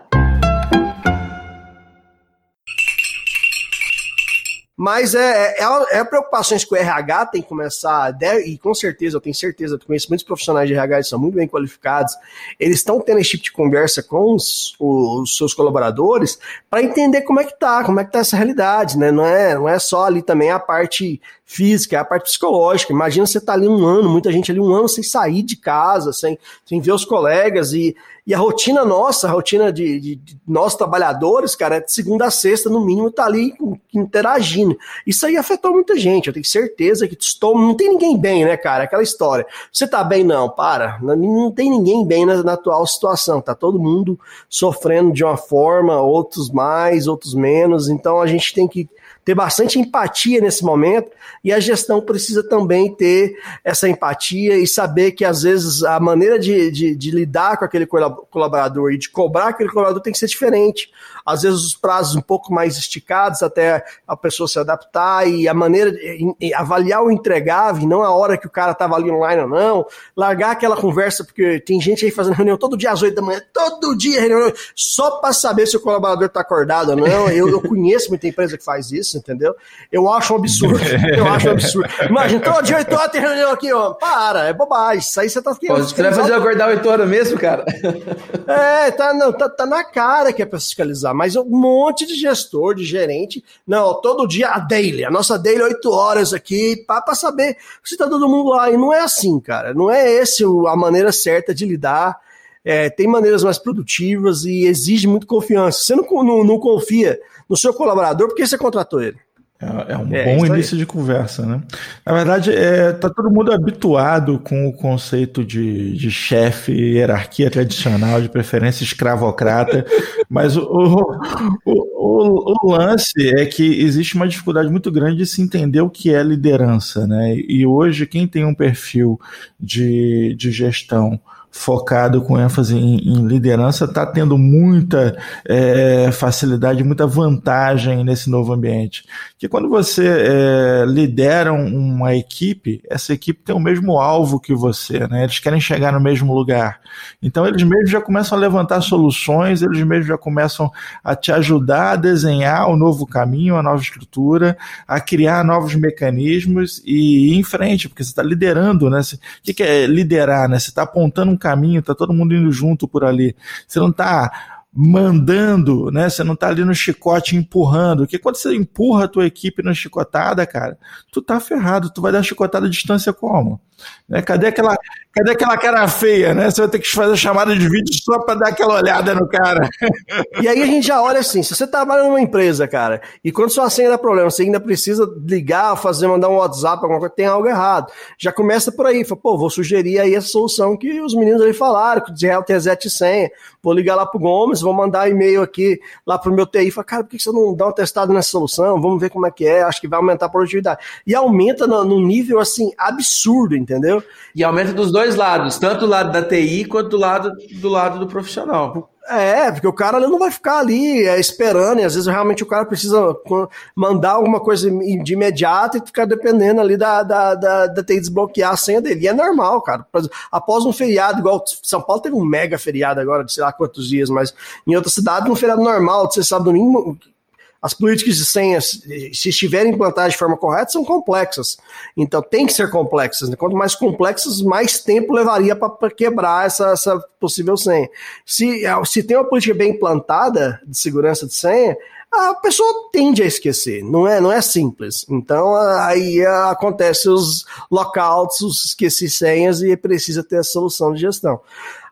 Mas é, é, é preocupações que o RH tem que começar, deve, e com certeza, eu tenho certeza, eu conheço muitos profissionais de RH que são muito bem qualificados, eles estão tendo esse tipo de conversa com os, os seus colaboradores para entender como é que tá, como é que tá essa realidade, né? Não é, não é só ali também a parte física, é a parte psicológica. Imagina você tá ali um ano, muita gente ali um ano sem sair de casa, sem, sem ver os colegas e e a rotina nossa, a rotina de, de, de nós trabalhadores, cara, é de segunda a sexta, no mínimo, tá ali interagindo. Isso aí afetou muita gente. Eu tenho certeza que estou. Não tem ninguém bem, né, cara? Aquela história. Você tá bem, não, para. Não, não tem ninguém bem na, na atual situação. Tá todo mundo sofrendo de uma forma, outros mais, outros menos. Então a gente tem que ter bastante empatia nesse momento e a gestão precisa também ter essa empatia e saber que às vezes a maneira de, de, de lidar com aquele colaborador e de cobrar aquele colaborador tem que ser diferente às vezes os prazos um pouco mais esticados até a pessoa se adaptar e a maneira de avaliar o entregável, não a hora que o cara estava ali online ou não, largar aquela conversa, porque tem gente aí fazendo reunião todo dia às oito da manhã, todo dia reunião, só para saber se o colaborador está acordado ou não. Eu, eu conheço muita empresa que faz isso, entendeu? Eu acho um absurdo. Eu acho um absurdo. Imagina, todo dia oito horas tem reunião aqui, ó. Para, é bobagem. Isso aí você tá ficando. Você vai fazer eu acordar oito horas mesmo, cara? É, tá, não, tá, tá na cara que é para fiscalizar mas um monte de gestor, de gerente, não, todo dia a daily, a nossa daily 8 horas aqui, para saber se tá todo mundo lá. E não é assim, cara. Não é esse a maneira certa de lidar. É, tem maneiras mais produtivas e exige muito confiança. Você não, não, não confia no seu colaborador, por que você contratou ele? É, é um é, bom início de conversa, né? Na verdade, é, tá todo mundo habituado com o conceito de, de chefe, hierarquia tradicional, de preferência escravocrata, mas o, o, o, o, lance é que existe uma dificuldade muito grande de se entender o que é liderança, né? E hoje, quem tem um perfil de, de gestão focado com ênfase em, em liderança está tendo muita é, facilidade, muita vantagem nesse novo ambiente. Que quando você é, lidera uma equipe, essa equipe tem o mesmo alvo que você, né? Eles querem chegar no mesmo lugar. Então eles mesmos já começam a levantar soluções, eles mesmos já começam a te ajudar a desenhar o novo caminho, a nova estrutura, a criar novos mecanismos e ir em frente, porque você está liderando, né? O que é liderar, né? Você está apontando um caminho, tá todo mundo indo junto por ali. Você não tá mandando, né? Você não tá ali no chicote empurrando. Porque quando você empurra a tua equipe na chicotada, cara, tu tá ferrado. Tu vai dar chicotada à distância como? Né? Cadê, aquela, cadê aquela cara feia, né? Você vai ter que fazer chamada de vídeo só para dar aquela olhada no cara. E aí a gente já olha assim, se você trabalha numa empresa, cara, e quando sua senha dá problema, você ainda precisa ligar, fazer, mandar um WhatsApp, alguma coisa, tem algo errado. Já começa por aí, fala, pô, vou sugerir aí essa solução que os meninos ali falaram, que de real reset senha. Vou ligar lá pro Gomes, vou mandar e-mail aqui lá pro meu TI, fala, cara, por que você não dá um testado nessa solução? Vamos ver como é que é, acho que vai aumentar a produtividade. E aumenta no, nível, assim, absurdo, entendeu? E aumenta dos dois lados, tanto do lado da TI quanto do lado do lado do profissional. É, porque o cara não vai ficar ali é, esperando, e às vezes realmente o cara precisa mandar alguma coisa de imediato e ficar dependendo ali da, da, da, da TI desbloquear a senha dele. E é normal, cara. Após um feriado, igual São Paulo teve um mega feriado agora, de sei lá quantos dias, mas em outra cidade, um feriado normal, você sabe, domingo, as políticas de senhas, se estiverem implantadas de forma correta, são complexas. Então tem que ser complexas. Né? Quanto mais complexas, mais tempo levaria para quebrar essa, essa possível senha. Se, é, se tem uma política bem implantada de segurança de senha, a pessoa tende a esquecer, não é, não é simples. Então aí acontece os lockouts, os esqueci senhas e precisa ter a solução de gestão.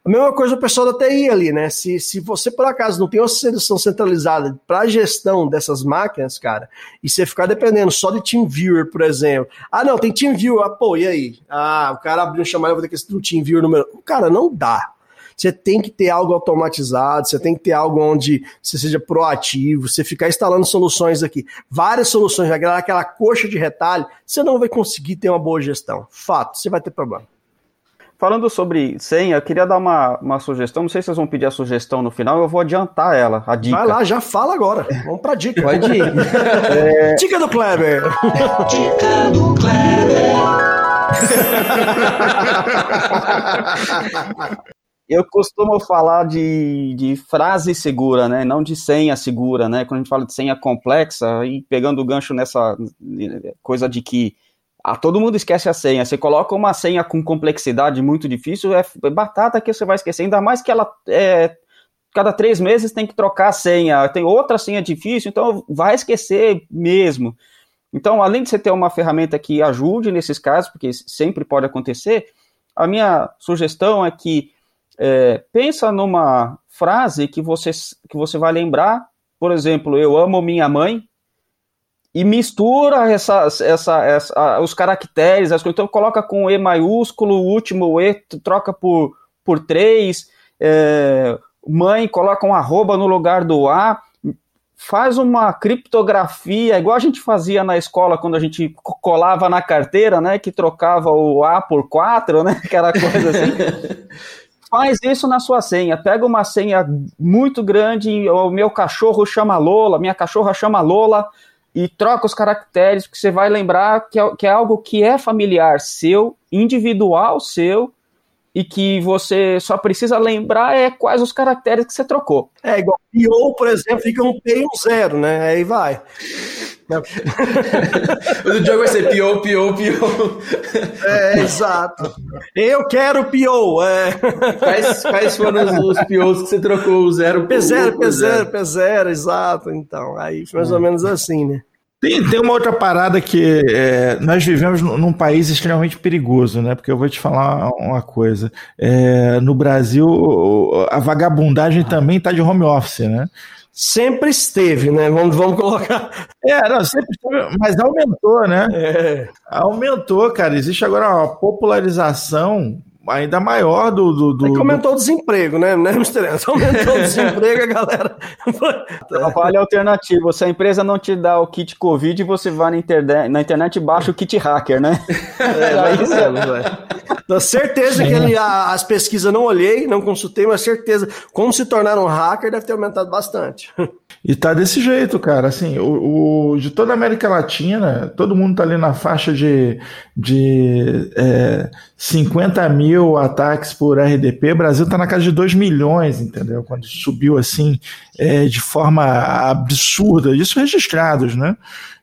A mesma coisa o pessoal da TI ali, né? Se, se você, por acaso, não tem uma solução centralizada para a gestão dessas máquinas, cara, e você ficar dependendo só de TeamViewer, por exemplo. Ah, não, tem TeamViewer. Ah, pô, e aí? Ah, o cara abriu um chamado, eu vou ter que ter um TeamViewer número. Cara, não dá. Você tem que ter algo automatizado, você tem que ter algo onde você seja proativo, você ficar instalando soluções aqui, várias soluções, aquela coxa de retalho, você não vai conseguir ter uma boa gestão. Fato, você vai ter problema. Falando sobre senha, eu queria dar uma, uma sugestão. Não sei se vocês vão pedir a sugestão no final, eu vou adiantar ela, a dica. Vai lá, já fala agora. Vamos pra dica. Pode ir. é... Dica do Kleber. Dica do Kleber. eu costumo falar de, de frase segura, né? Não de senha segura, né? Quando a gente fala de senha complexa, e pegando o gancho nessa coisa de que ah, todo mundo esquece a senha. Você coloca uma senha com complexidade muito difícil, é, é batata que você vai esquecer. Ainda mais que ela é, cada três meses tem que trocar a senha. Tem outra senha difícil, então vai esquecer mesmo. Então, além de você ter uma ferramenta que ajude nesses casos, porque sempre pode acontecer, a minha sugestão é que é, pensa numa frase que você, que você vai lembrar, por exemplo, eu amo minha mãe, e mistura essa, essa, essa, os caracteres, as coisas. Então coloca com E maiúsculo, o último E troca por, por 3, é, mãe coloca um arroba no lugar do A, faz uma criptografia, igual a gente fazia na escola quando a gente colava na carteira, né, que trocava o A por 4, né, aquela coisa assim. faz isso na sua senha. Pega uma senha muito grande, o meu cachorro chama Lola, minha cachorra chama Lola, e troca os caracteres, porque você vai lembrar que é, que é algo que é familiar seu, individual seu, e que você só precisa lembrar é quais os caracteres que você trocou. É igual PO, por exemplo, fica um P e um zero, né? Aí vai. o do jogo vai ser PO, PO, PO. É, exato. Eu quero PO. É. Quais, quais foram os, os POs que você trocou? O zero P0, P0, P0, exato. Então, aí mais ou menos assim, né? Tem, tem uma outra parada que é, nós vivemos num país extremamente perigoso, né? Porque eu vou te falar uma coisa. É, no Brasil, a vagabundagem também está de home office, né? Sempre esteve, né? Vamos, vamos colocar. É, não, sempre esteve, mas aumentou, né? É. Aumentou, cara. Existe agora uma popularização ainda maior do. do, do é que aumentou do... o desemprego, né? né aumentou o desemprego, a galera. Trabalho alternativo. Se a empresa não te dá o kit Covid, você vai na internet, na internet e baixa o kit hacker, né? É, vai isso velho. certeza que ele, a, as pesquisas não olhei, não consultei, mas certeza. Como se tornar um hacker deve ter aumentado bastante. E tá desse jeito, cara. Assim, o, o de toda a América Latina, todo mundo tá ali na faixa de, de é, 50 mil ataques por RDP. O Brasil tá na casa de 2 milhões, entendeu? Quando subiu assim é, de forma absurda. Isso registrados, né?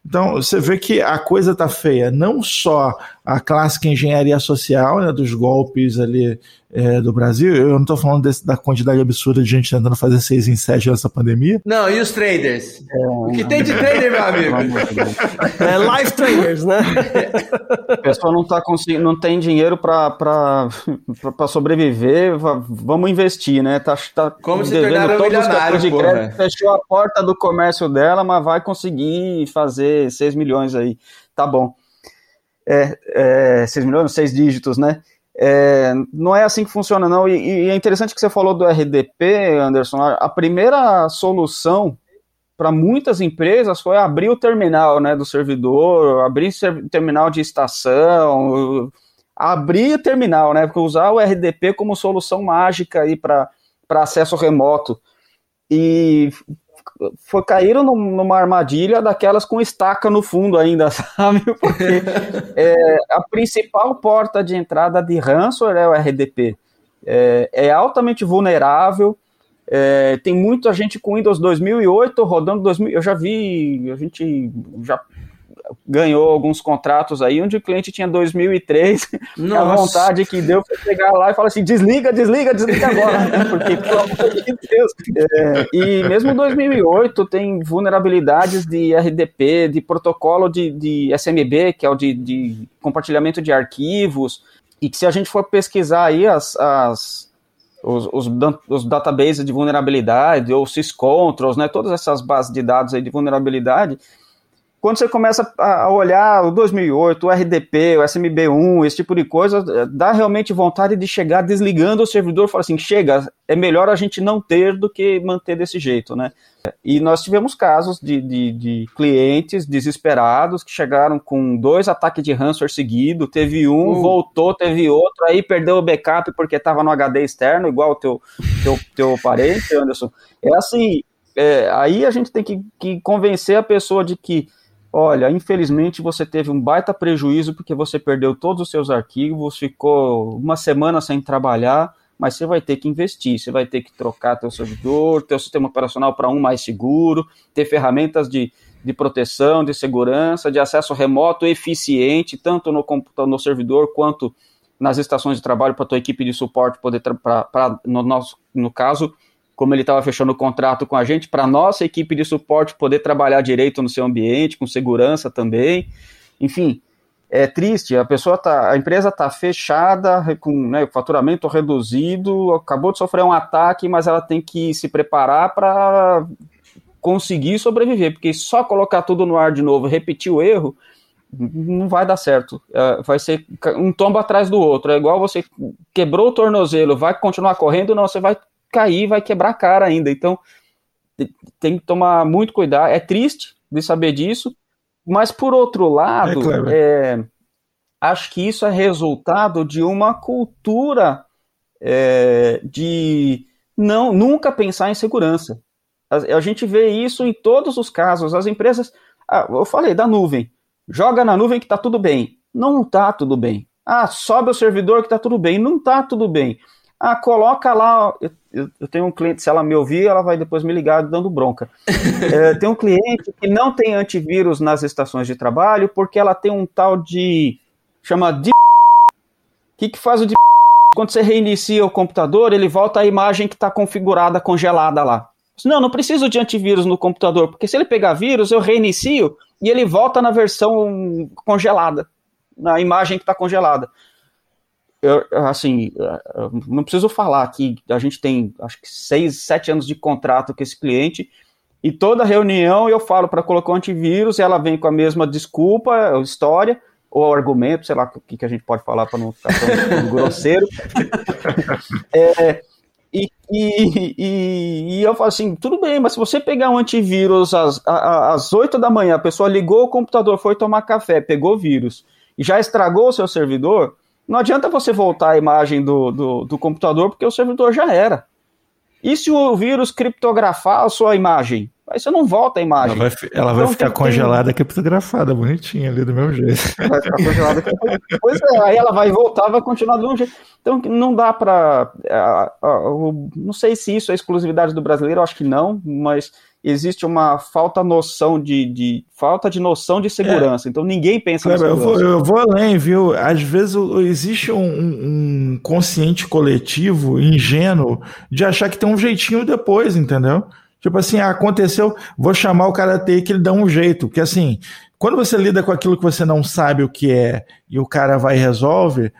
Então, você vê que a coisa tá feia. Não só a clássica engenharia social, né, dos golpes ali é, do Brasil. Eu não estou falando desse, da quantidade absurda de gente tentando fazer seis em sete nessa pandemia. Não, e os traders? É, o que tem de trader, meu amigo? é live traders, né? A pessoa não tá conseguindo, não tem dinheiro para sobreviver, vamos investir, né? Tá, tá Como se tornar um milionário, de fechou a porta do comércio dela, mas vai conseguir fazer 6 milhões aí. Tá bom. É, é, 6 milhões, 6 dígitos, né? É, não é assim que funciona, não. E, e, é interessante que você falou do RDP, Anderson. A, primeira solução para muitas empresas foi abrir o terminal né, do servidor, abrir o terminal de estação, abrir o terminal, né? Usar o RDP como solução mágica para acesso remoto. E foi, caíram numa armadilha daquelas com estaca no fundo ainda, sabe? Porque é, a principal porta de entrada de ransomware é o RDP. É, é altamente vulnerável, é, tem muita gente com Windows 2008 rodando 2000. Eu já vi, a gente já ganhou alguns contratos aí onde o cliente tinha 2003, a vontade que deu foi pegar lá e falar assim, desliga, desliga, desliga agora, né? porque pelo amor de Deus. É, e mesmo 2008 tem vulnerabilidades de RDP, de protocolo de, de SMB, que é o de, de compartilhamento de arquivos, e que se a gente for pesquisar aí as, as os, os, os, databases de vulnerabilidade, ou syscontrols, né, todas essas bases de dados aí de vulnerabilidade, quando você começa a olhar o 2008, o RDP, o SMB1, esse tipo de coisa, dá realmente vontade de chegar desligando o servidor e falar assim, chega, é melhor a gente não ter do que manter desse jeito, né? E nós tivemos casos de, de, de clientes desesperados que chegaram com dois ataques de ransomware seguido, teve um, uh. voltou, teve outro, aí perdeu o backup porque estava no HD externo, igual o teu, teu, teu parente, Anderson. É assim, é, aí a gente tem que, que convencer a pessoa de que Olha, infelizmente você teve um baita prejuízo porque você perdeu todos os seus arquivos, ficou uma semana sem trabalhar, mas você vai ter que investir, você vai ter que trocar teu servidor, teu sistema operacional para um mais seguro, ter ferramentas de, de proteção, de segurança, de acesso remoto eficiente, tanto no computador, no servidor quanto nas estações de trabalho para tua equipe de suporte poder para no nosso no caso como ele estava fechando o contrato com a gente para nossa equipe de suporte poder trabalhar direito no seu ambiente com segurança também enfim é triste, a pessoa tá, a empresa está fechada, com né, faturamento reduzido, acabou de sofrer um ataque, mas ela tem que se preparar para conseguir sobreviver, porque só colocar tudo no ar de novo, repetir o erro, não vai dar certo. É, vai ser um tombo atrás do outro. É igual você quebrou o tornozelo, vai continuar correndo, não, você vai cair, vai quebrar a cara ainda. Então tem que tomar muito cuidado. É triste de saber disso, mas, por outro lado, é, é, acho que isso é resultado de uma cultura é, de não nunca pensar em segurança. A, a, gente vê isso em todos os casos. As empresas, ah, eu falei da nuvem, joga na nuvem que está tudo bem. Não está tudo bem. Ah, sobe o servidor que está tudo bem. Não está tudo bem. Ah, coloca lá. Eu, eu, eu, tenho um cliente, se ela me ouvir, ela vai depois me ligar dando bronca. é, tem um cliente que não tem antivírus nas estações de trabalho porque ela tem um tal de. chama de. O que, que faz o de. Quando você reinicia o computador, ele volta a imagem que está configurada, congelada lá. Não, não preciso de antivírus no computador, porque se ele pegar vírus, eu reinicio e ele volta na versão congelada, na imagem que está congelada eu, assim, não preciso falar que a gente tem, acho que seis, sete anos de contrato com esse cliente, e toda reunião eu falo para colocar um antivírus, e ela vem com a mesma desculpa, história, ou argumento, sei lá o que, que a gente pode falar para não ficar tão grosseiro. é, e, e, e, e, eu falo assim, tudo bem, mas se você pegar um antivírus às, às 8 da manhã, a pessoa ligou o computador, foi tomar café, pegou vírus, e já estragou o seu servidor, não adianta você voltar a imagem do, do, do computador, porque o servidor já era. E se o vírus criptografar a sua imagem? Aí você não volta a imagem. Ela vai, ela vai então, ficar congelada, criptografada, bonitinha ali do mesmo jeito. Vai ficar congelada. pois é, aí ela vai voltar, vai continuar do mesmo jeito. Então não dá para. Não sei se isso é exclusividade do brasileiro, acho que não, mas existe uma falta noção de, de falta de noção de segurança. É. Então ninguém pensa Kleber, eu vou, eu vou além, viu? Às vezes existe um, um, consciente coletivo ingênuo de achar que tem um jeitinho depois, entendeu? Tipo assim, ah, aconteceu, vou chamar o cara TI que ele dá um jeito. Porque assim, quando você lida com aquilo que você não sabe o que é e o cara vai e resolve,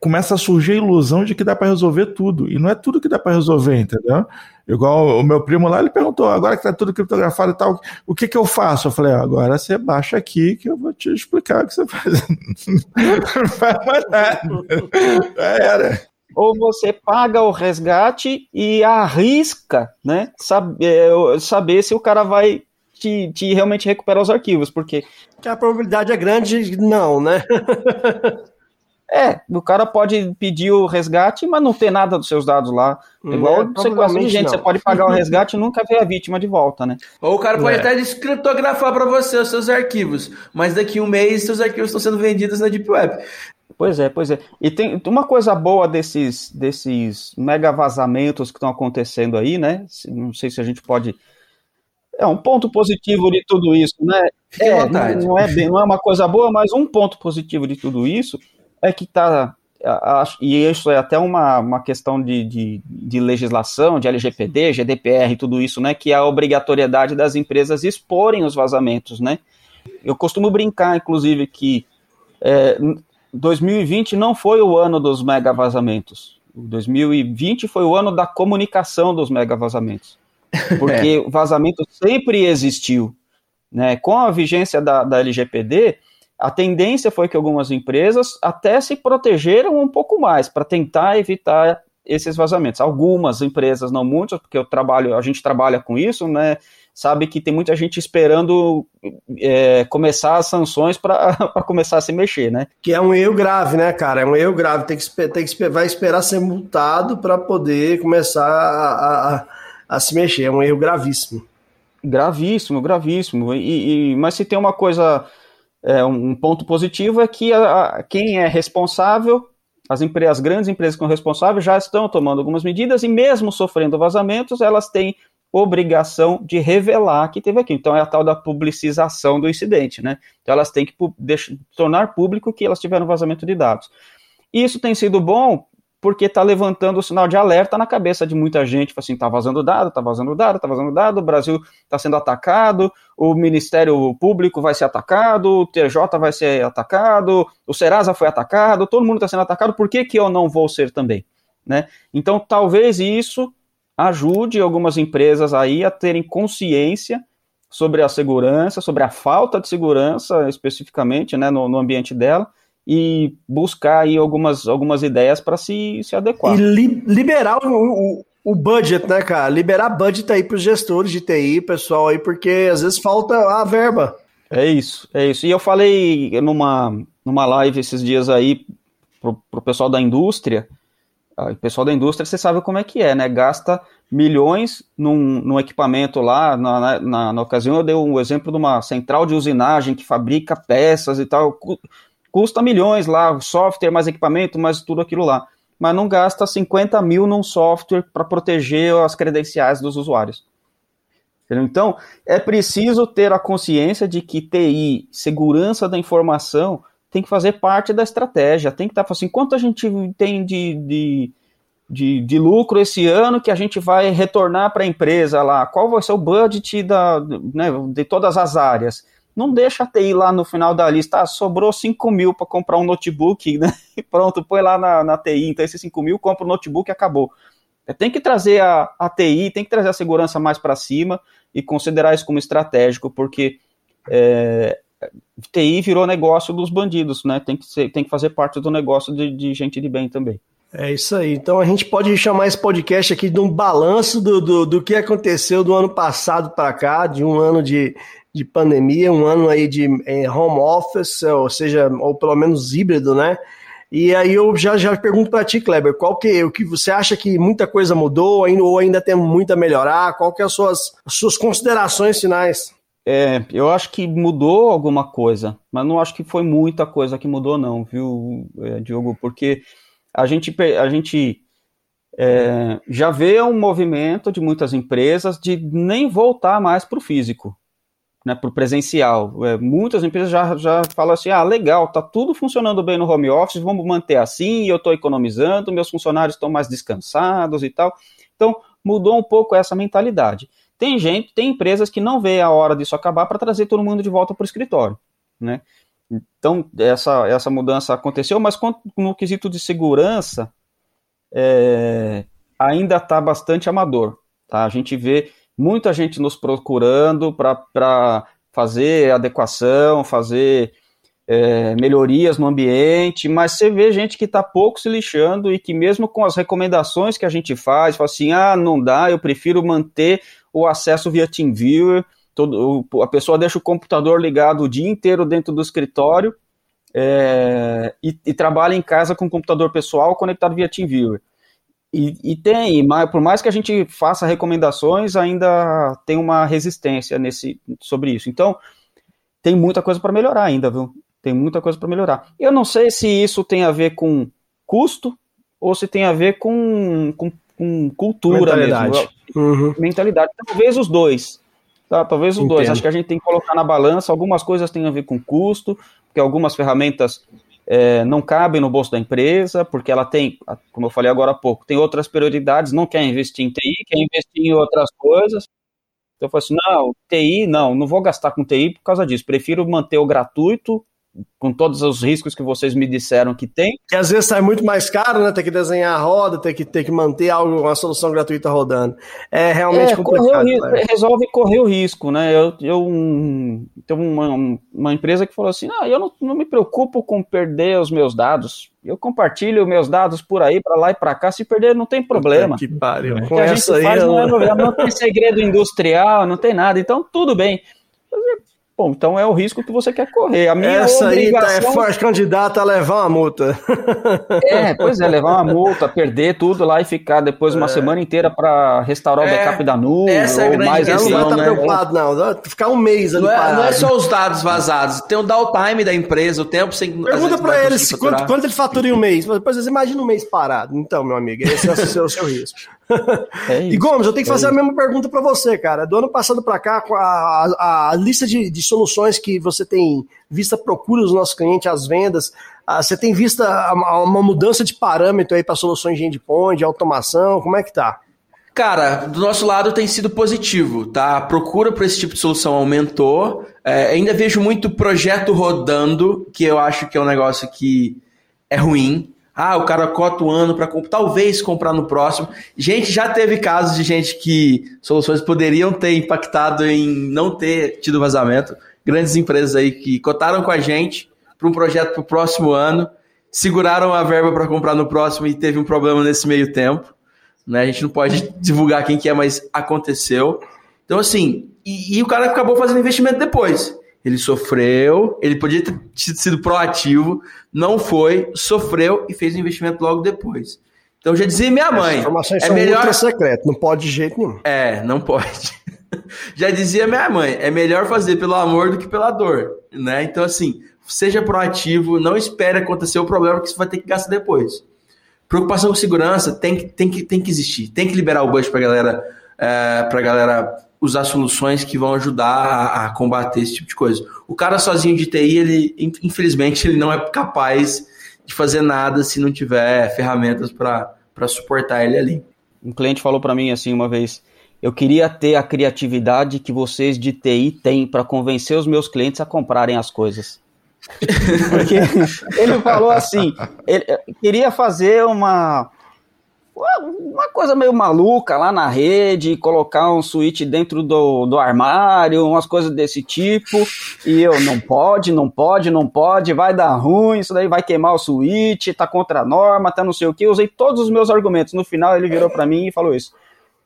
começa a surgir a ilusão de que dá para resolver tudo. E não é tudo que dá para resolver, entendeu? Igual o meu primo lá, ele perguntou, agora que tá tudo criptografado e tal, o que que eu faço? Eu falei, agora você baixa aqui que eu vou te explicar o que você faz. não faz mais nada. Era. Ou você paga o resgate e arrisca, né? Saber, é, saber se o cara vai te, te realmente recuperar os arquivos, porque... Que a probabilidade é grande, não, né? É, o cara pode pedir o resgate, mas não ter nada dos seus dados lá. Igual é, você gosta de gente, não. você pode pagar o resgate e nunca ver a vítima de volta, né? Ou o cara pode é. até descriptografar para você os seus arquivos, mas daqui a um mês seus arquivos estão sendo vendidos na Deep Web. Pois é, pois é. E tem uma coisa boa desses, desses mega vazamentos que estão acontecendo aí, né? Não sei se a gente pode. É um ponto positivo de tudo isso, né? É, não, não, é bem, não é uma coisa boa, mas um ponto positivo de tudo isso é que está e isso é até uma, uma questão de, de, de, legislação, de LGPD, GDPR, tudo isso, né, que é a obrigatoriedade das empresas exporem os vazamentos, né. Eu costumo brincar, inclusive, que é, 2020 não foi o ano dos mega vazamentos. 2020 foi o ano da comunicação dos mega vazamentos. Porque o vazamento sempre existiu. Né? Com a vigência da, da LGPD, a tendência foi que algumas empresas até se protegeram um pouco mais para tentar evitar esses vazamentos. Algumas empresas, não muitas, porque eu trabalho, a gente trabalha com isso, né? Sabe que tem muita gente esperando é, começar as sanções para começar a se mexer, né? Que é um erro grave, né, cara? É um erro grave. Tem que, tem que vai esperar ser multado para poder começar a, a, a, se mexer. É um erro gravíssimo. Gravíssimo, gravíssimo. E, e mas se tem uma coisa é, um ponto positivo é que a, a, quem é responsável as, empresas, as grandes empresas que são responsáveis já estão tomando algumas medidas e mesmo sofrendo vazamentos, elas têm obrigação de revelar que teve aqui. Então é a tal da publicização do incidente, né? Então elas têm que deixar, tornar público que elas tiveram vazamento de dados. Isso tem sido bom porque está levantando o sinal de alerta na cabeça de muita gente, assim, está vazando dado, está vazando dado, está vazando dado, o Brasil está sendo atacado, o Ministério Público vai ser atacado, o TJ vai ser atacado, o Serasa foi atacado, todo mundo está sendo atacado, por que, que eu não vou ser também? Né? Então, talvez isso ajude algumas empresas aí a terem consciência sobre a segurança, sobre a falta de segurança especificamente né, no, no ambiente dela, e buscar aí algumas, algumas ideias para se, se adequar. E li, liberar o, o, o, budget, né, cara? Liberar budget aí para os gestores de TI, pessoal aí, porque às vezes falta a verba. É isso, é isso. E eu falei numa, numa live esses dias aí pro, pro pessoal da indústria, o pessoal da indústria, você sabe como é que é, né? Gasta milhões num, num equipamento lá. Na, na, na, ocasião, eu dei um exemplo de uma central de usinagem que fabrica peças e tal. Custa milhões lá, software, mais equipamento, mais tudo aquilo lá. Mas não gasta 50 mil num software para proteger as credenciais dos usuários. Então, é preciso ter a consciência de que TI, segurança da informação, tem que fazer parte da estratégia, tem que estar tá, assim, quanto a gente tem de, de, de, de lucro esse ano que a gente vai retornar para a empresa lá, qual vai ser o budget da, né, de todas as áreas. Não deixa a TI lá no final da lista, ah, sobrou 5 mil para comprar um notebook, né? E pronto, põe lá na, na TI, então esses 5 mil, compra o notebook e acabou. É, tem que trazer a, a TI, tem que trazer a segurança mais para cima e considerar isso como estratégico, porque é, TI virou negócio dos bandidos, né? Tem que, ser, tem que fazer parte do negócio de, de, gente de bem também. É isso aí. Então a gente pode chamar esse podcast aqui de um balanço do, do, do que aconteceu do ano passado para cá, de um ano de, de pandemia, um ano aí de eh, home office, ou seja, ou pelo menos híbrido, né? E aí eu já, já pergunto para ti, Kleber, qual que o que você acha que muita coisa mudou ou ainda tem muito a melhorar? Qual que é as suas, as suas considerações finais? É, eu acho que mudou alguma coisa, mas não acho que foi muita coisa que mudou, não, viu, é, Diogo? Porque a gente, a gente é, já vê um movimento de muitas empresas de nem voltar mais para o físico, né, para o presencial. É, muitas empresas já, já falam assim: ah, legal, tá tudo funcionando bem no home office, vamos manter assim, eu estou economizando, meus funcionários estão mais descansados e tal. Então, mudou um pouco essa mentalidade. Tem gente, tem empresas que não vê a hora disso acabar para trazer todo mundo de volta para o escritório, né? Então, essa, essa mudança aconteceu, mas no quesito de segurança, é, ainda está bastante amador. Tá? A gente vê muita gente nos procurando para fazer adequação, fazer é, melhorias no ambiente, mas você vê gente que está pouco se lixando e que mesmo com as recomendações que a gente faz, fala assim, ah, não dá, eu prefiro manter o acesso via TeamViewer, todo, a pessoa deixa o computador ligado o dia inteiro dentro do escritório é, e, e, trabalha em casa com o computador pessoal conectado via TeamViewer. E, e tem, mas por mais que a gente faça recomendações, ainda tem uma resistência nesse, sobre isso. Então, tem muita coisa para melhorar ainda, viu? Tem muita coisa para melhorar. Eu não sei se isso tem a ver com custo ou se tem a ver com, com com cultura mentalidade. mesmo. Uhum. Mentalidade. Talvez os dois. Tá? Talvez os Entendo. dois. Acho que a gente tem que colocar na balança. Algumas coisas têm a ver com custo, porque algumas ferramentas é, não cabem no bolso da empresa, porque ela tem, como eu falei agora há pouco, tem outras prioridades, não quer investir em TI, quer investir em outras coisas. Então eu falo assim, não, TI, não, não vou gastar com TI por causa disso. Prefiro manter o gratuito com todos os riscos que vocês me disseram que tem. Que às vezes sai muito mais caro, né? Ter que desenhar a roda, ter que, ter que manter algo, uma solução gratuita rodando. É realmente é, complicado. Correr, resolve correr o risco, né? Eu, eu um, tenho uma, uma empresa que falou assim: ah, eu não, não me preocupo com perder os meus dados. Eu compartilho meus dados por aí, para lá e para cá. Se perder, não tem problema. Que pariu. Com essa aí, faz, não, é, não tem segredo industrial, não tem nada. Então, tudo bem Bom, então é o risco que você quer correr. A minha Essa aí tá, é obrigação... forte candidata a levar uma multa. É, pois é, levar uma multa, perder tudo lá e ficar depois uma semana inteira para restaurar o É, backup da nuvem, essa é a grande mais Não esse vai questão, estar né? preocupado, não. Ficar um mês ali Não é, parado. não é só os dados vazados, tem o downtime da empresa, o tempo sem. Pergunta vezes, pra vai ele conseguir se faturar. quanto, quanto ele fatura em um mês. Depois você imagina um mês parado. Então, meu amigo, esse é o seu, o seu risco. É E isso. Gomes, eu tenho que É fazer a isso. mesma pergunta para você, cara. Do ano passado para cá, a, a- a lista de, de soluções que você tem visto a procura dos nossos clientes, as vendas, ah, você tem visto uma mudança de parâmetro aí para soluções de endpoint, de automação, como é que tá? Cara, do nosso lado tem sido positivo, tá? A procura por esse tipo de solução aumentou. É, ainda vejo muito projeto rodando, que eu acho que é um negócio que é ruim. Ah, o cara cota o ano para talvez comprar no próximo. Gente, já teve casos de gente que soluções poderiam ter impactado em não ter tido vazamento. Grandes empresas aí que cotaram com a gente para um projeto para o próximo ano, seguraram a verba para comprar no próximo e teve um problema nesse meio tempo né? A gente não pode divulgar quem que é, mas aconteceu. Então, assim, e, e o cara acabou fazendo investimento depois. Ele sofreu, ele podia ter sido proativo, não foi, sofreu e fez o investimento logo depois. Então, já dizia minha mãe, As informações é são melhor... ultra secretas, não pode de jeito nenhum. É, não pode. Já dizia minha mãe, é melhor fazer pelo amor do que pela dor, né? Então, assim, seja proativo, não espere acontecer o problema que você vai ter que gastar depois. Preocupação com segurança tem que, tem que, tem que existir, tem que liberar o budget pra galera, é, pra galera usar soluções que vão ajudar a, a combater esse tipo de coisa. O cara sozinho de TI, ele, infelizmente, ele não é capaz de fazer nada se não tiver ferramentas para suportar ele ali. Um cliente falou para mim assim uma vez: eu queria ter a criatividade que vocês de TI têm para convencer os meus clientes a comprarem as coisas. Porque ele falou assim, ele queria fazer uma uma coisa meio maluca lá na rede, colocar um switch dentro do, do armário, umas coisas desse tipo, e eu, não pode, não pode, não pode, vai dar ruim, isso daí vai queimar o switch, tá contra a norma, tá não sei o que, usei todos os meus argumentos, no final ele virou para mim e falou isso,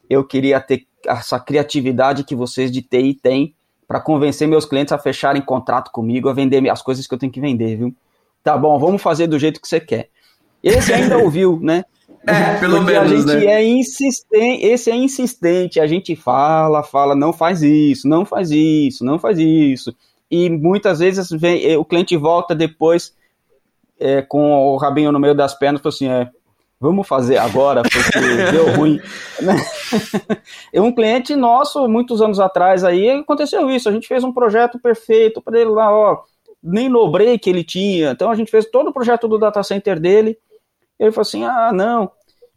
eu queria ter essa criatividade que vocês de TI têm para convencer meus clientes a fecharem contrato comigo, a vender as coisas que eu tenho que vender, viu? Tá bom, vamos fazer do jeito que você quer. Esse ainda ouviu, né? É, pelo Porque menos, a gente né? é insistente, esse é insistente, a gente fala, fala, não faz isso, não faz isso, não faz isso. E muitas vezes vem, eh, o cliente volta depois é, com o rabinho no meio das pernas e fala assim, é, vamos fazer agora, porque deu ruim. um cliente nosso, muitos anos atrás aí, aconteceu isso, a gente fez um projeto perfeito para ele lá, ó, nem no break ele tinha, então a gente fez todo o projeto do data center dele, ele falou assim: ah, não,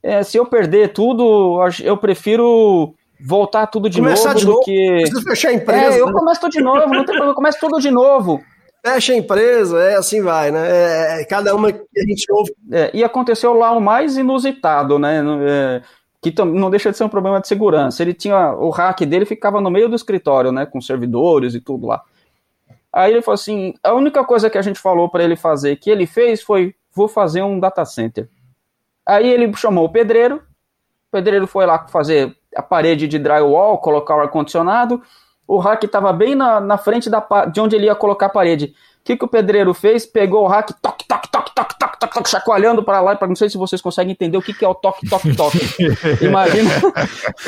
é, se eu perder tudo, eu prefiro voltar tudo de Começar novo de do novo, que. Precisa fechar a empresa. É, eu né? começo tudo de novo, não tem problema, eu começo tudo de novo. Fecha a empresa, é assim vai, né? É, é, cada uma que a gente ouve. É, e aconteceu lá o mais inusitado, né? é, que não deixa de ser um problema de segurança. Ele tinha o hack dele ficava no meio do escritório, né? Com servidores e tudo lá. Aí ele falou assim: a única coisa que a gente falou para ele fazer, que ele fez, foi: vou fazer um data center. Aí ele chamou o pedreiro, o pedreiro foi lá fazer a parede de drywall, colocar o ar-condicionado. O hack estava bem na, na frente da, de onde ele ia colocar a parede. O que, que o pedreiro fez? Pegou o hack, toque, toque, toque, toque, toque, toque, toque, chacoalhando para lá. Pra, não sei se vocês conseguem entender o que, que é o toque, toque, toque. Imagina,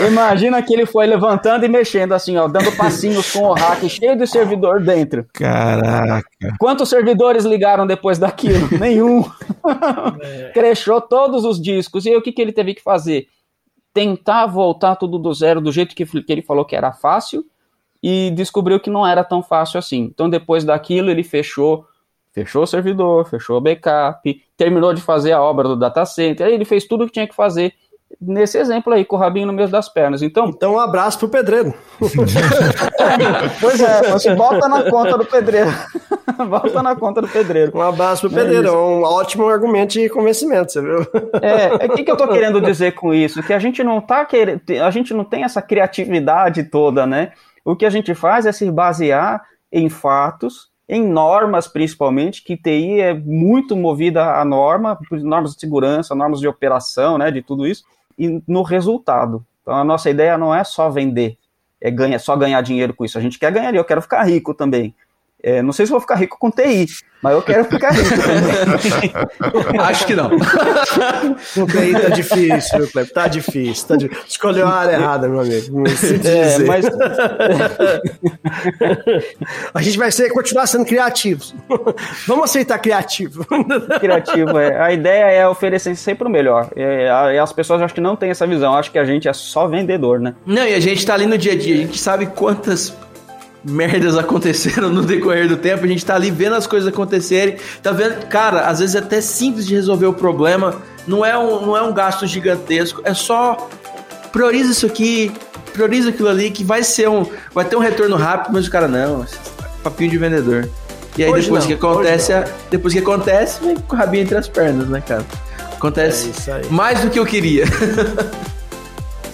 imagina que ele foi levantando e mexendo assim, ó, dando passinhos com o hack cheio de servidor dentro. Caraca. Quantos servidores ligaram depois daquilo? Nenhum. Crechou todos os discos. E aí o que, que ele teve que fazer? Tentar voltar tudo do zero, do jeito que, que ele falou que era fácil, e descobriu que não era tão fácil assim. Então, depois daquilo, ele fechou, fechou o servidor, fechou o backup, terminou de fazer a obra do data center, aí ele fez tudo o que tinha que fazer nesse exemplo aí, com o rabinho no meio das pernas. Então, Então, um abraço pro pedreiro. pois é, você bota na conta do pedreiro. bota na conta do pedreiro. Um abraço pro pedreiro. É um ótimo argumento de convencimento, você viu? É, o que, que eu tô querendo dizer com isso? Que a gente não tá querendo, a gente não tem essa criatividade toda, né? O que a gente faz é se basear em fatos, em normas principalmente, que TI é muito movida a norma, normas de segurança, normas de operação, né, de tudo isso, e no resultado. Então a nossa ideia não é só vender, é ganha, só ganhar dinheiro com isso. A gente quer ganhar, eu quero ficar rico também. É, não sei se vou ficar rico com TI, mas eu quero ficar rico também. Acho que não. Com TI tá difícil, viu, Cleber? Tá difícil. Tá difícil. Escolheu a área errada, meu amigo. Não sinto É, dizer. mas A gente vai ser, continuar sendo criativos. Vamos aceitar criativo. criativo, é. a ideia é oferecer sempre o melhor. É, e as pessoas acho que não têm essa visão, acho que a gente é só vendedor, né? Não, e a gente tá ali no dia a dia, a gente sabe quantas merdas aconteceram no decorrer do tempo, a gente tá ali vendo as coisas acontecerem, tá vendo, cara, às vezes é até simples de resolver o problema, não é um, não é um gasto gigantesco, é só prioriza isso aqui, prioriza aquilo ali, que vai ser um, vai ter um retorno rápido, mas o cara, não, papinho de vendedor. E aí Hoje depois não, que acontece, a- depois que acontece, vem com o rabinho entre as pernas, né, cara? Acontece É mais do que eu queria.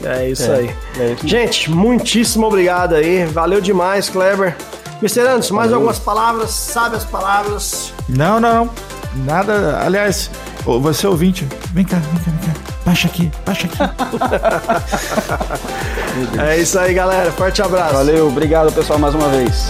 É isso É, aí. é isso. Gente, muitíssimo obrigado aí. Valeu demais, Kleber. Mr. Anderson, mais algumas palavras, sabe as palavras. Não, não, não. Nada. Aliás, você ouvinte, vem cá, vem cá, vem cá. Baixa aqui, baixa aqui. É isso aí, galera. Forte abraço. Valeu, obrigado pessoal mais uma vez.